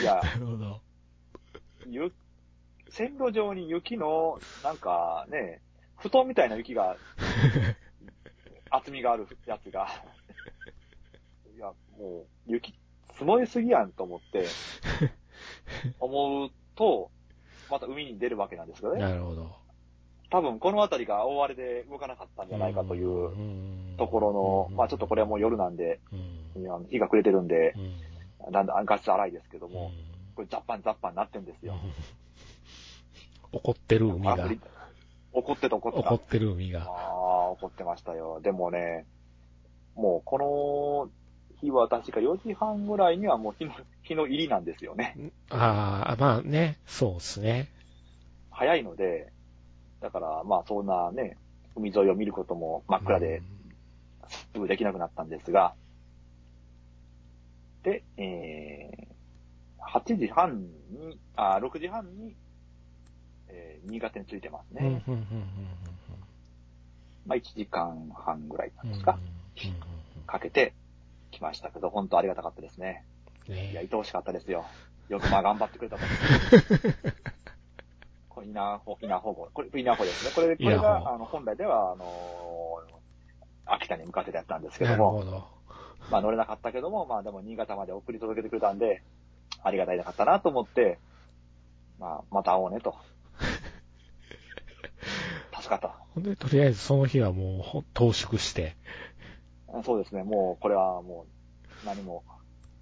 や な、るほど。ゆ、線路上に雪の、なんかね、布団みたいな雪が、厚みがあるやつが、いや、もう、雪、積もりすぎやんと思って、思うと、また海に出るわけなんですけどね。なるほど。多分この辺りが大荒れで動かなかったんじゃないかというところの、まあちょっとこれはもう夜なんで、日が暮れてるんでう、ん、だんだん画質荒いですけども、うんこれザッパンザッパンなってんですよ。怒ってる海が怒ってた怒ってた。怒ってる海が。ああ、怒ってましたよ。でもね、もうこの日は確か4時半ぐらいにはもう日の、日の入りなんですよね。ああ、まあね、そうですね。早いので、だからまあそんなね、海沿いを見ることも真っ暗で、すぐできなくなったんですが、で、えー、8時半に、あ6時半に、えー新潟に着いてますうん。うん、うん、ね。うん、うんまあ1時間半ぐらいなんうん。ですか、うんかけて来ましたけど、本当ありがたかったですね。うんいや、ね愛おしかったですよ。よくまあ頑張ってくれたと。これ稲穂、稲穂号。これ稲穂ですね。これ、これが、あの、本来では、あのー秋田に向かってやったんですけなども、るほど。まあ乗れなかったけども、まあでも新潟まで送り届けてくれたんで、ありがたいなかったなと思って、まあ、また会おうねと。助かった。ほんで、とりあえずその日はもうほ投縮して、そうですね。もう、これはもう、何も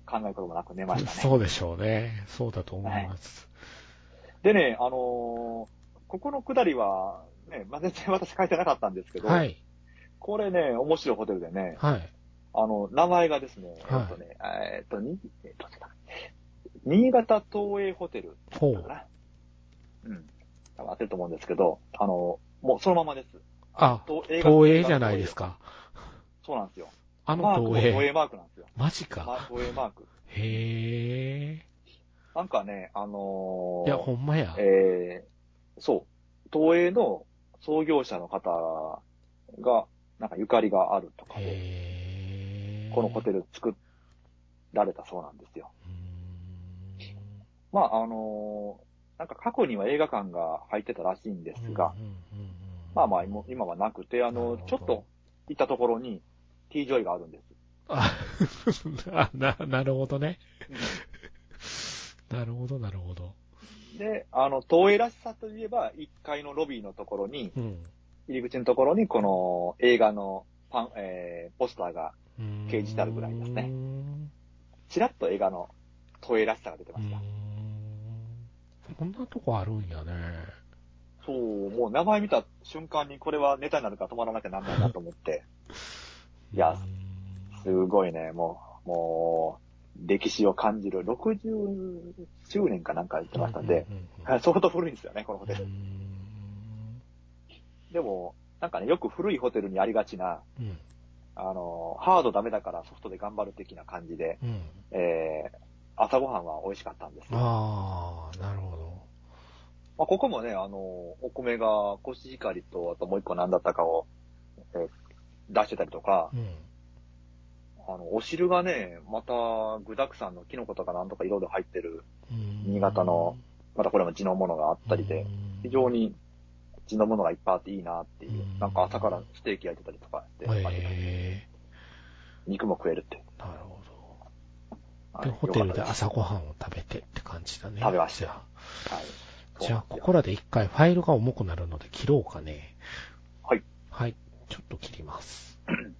考えることもなく寝ましたね。そうでしょうね。そうだと思います。でね、あのーここのくだりは、ね、まあ、全然私書いてなかったんですけど、はい。これね、面白いホテルでね、はい。あの、名前がですね、はいえっとね、えっと、に、えっと、新潟東映ホテルほう。うん。多分合ってると思うんですけど、あの、もうそのままです。あ、東映が東映じゃないです。か。そうなんですよ。あの東映。東映マークなんですよ。マジまか。東映マーク。へなんかね、あのーー。いや、ほんまや。えー、そう。東映の創業者の方が、なんかゆかりがあるとかで、へー。このホテル作られたそうなんですよ。まあ、あのーなんか過去には映画館が入ってたらしいんですが、まあまあ今今はなくて、あの、ちょっと行ったところに T ジョイがあるんです。あ、あな、なるほどね。なるほど、なるほど。で、あの、東映らしさといえば、1階のロビーのところに、うん。入り口のところにこの映画のパン、えー、ポスターが掲示してあるぐらいですねちらっと映画の東映らしさが出てました。ん。こんなとこあるんやね。そう、もう名前見た瞬間にこれはネタになるから止まらなきゃなんないなと思って、いやすごいね、もう、もう、歴史を感じる60周年かなんか言ってましたんで、相当古いんですよね、このホテル。でも、なんかね、よく古いホテルにありがちな、うんあの、ハードダメだからソフトで頑張る的な感じで、うんえー、朝ごはんは美味しかったんですよ。ああ、なるほど。まあ、ここもね、あの、お米がコシヒカリと、あともう一個何だったかを、えー出してたりとかう、ん。あの、お汁がね、また具沢山のキノコとかなんとかいろいろ入ってる、うん新潟のまたこれも地のものがあったりで、、非常に地のものがいっぱいあっていいなっていうう。んなんか朝からステーキ焼いてたりとかして、へえ肉も食えるって。なるほど。で、はいホテルで朝ごはんを食べてって感じだね。食べましたはい。じゃあ、ここらで一回ファイルが重くなるので切ろうかね。はい。はい。ちょっと切ります。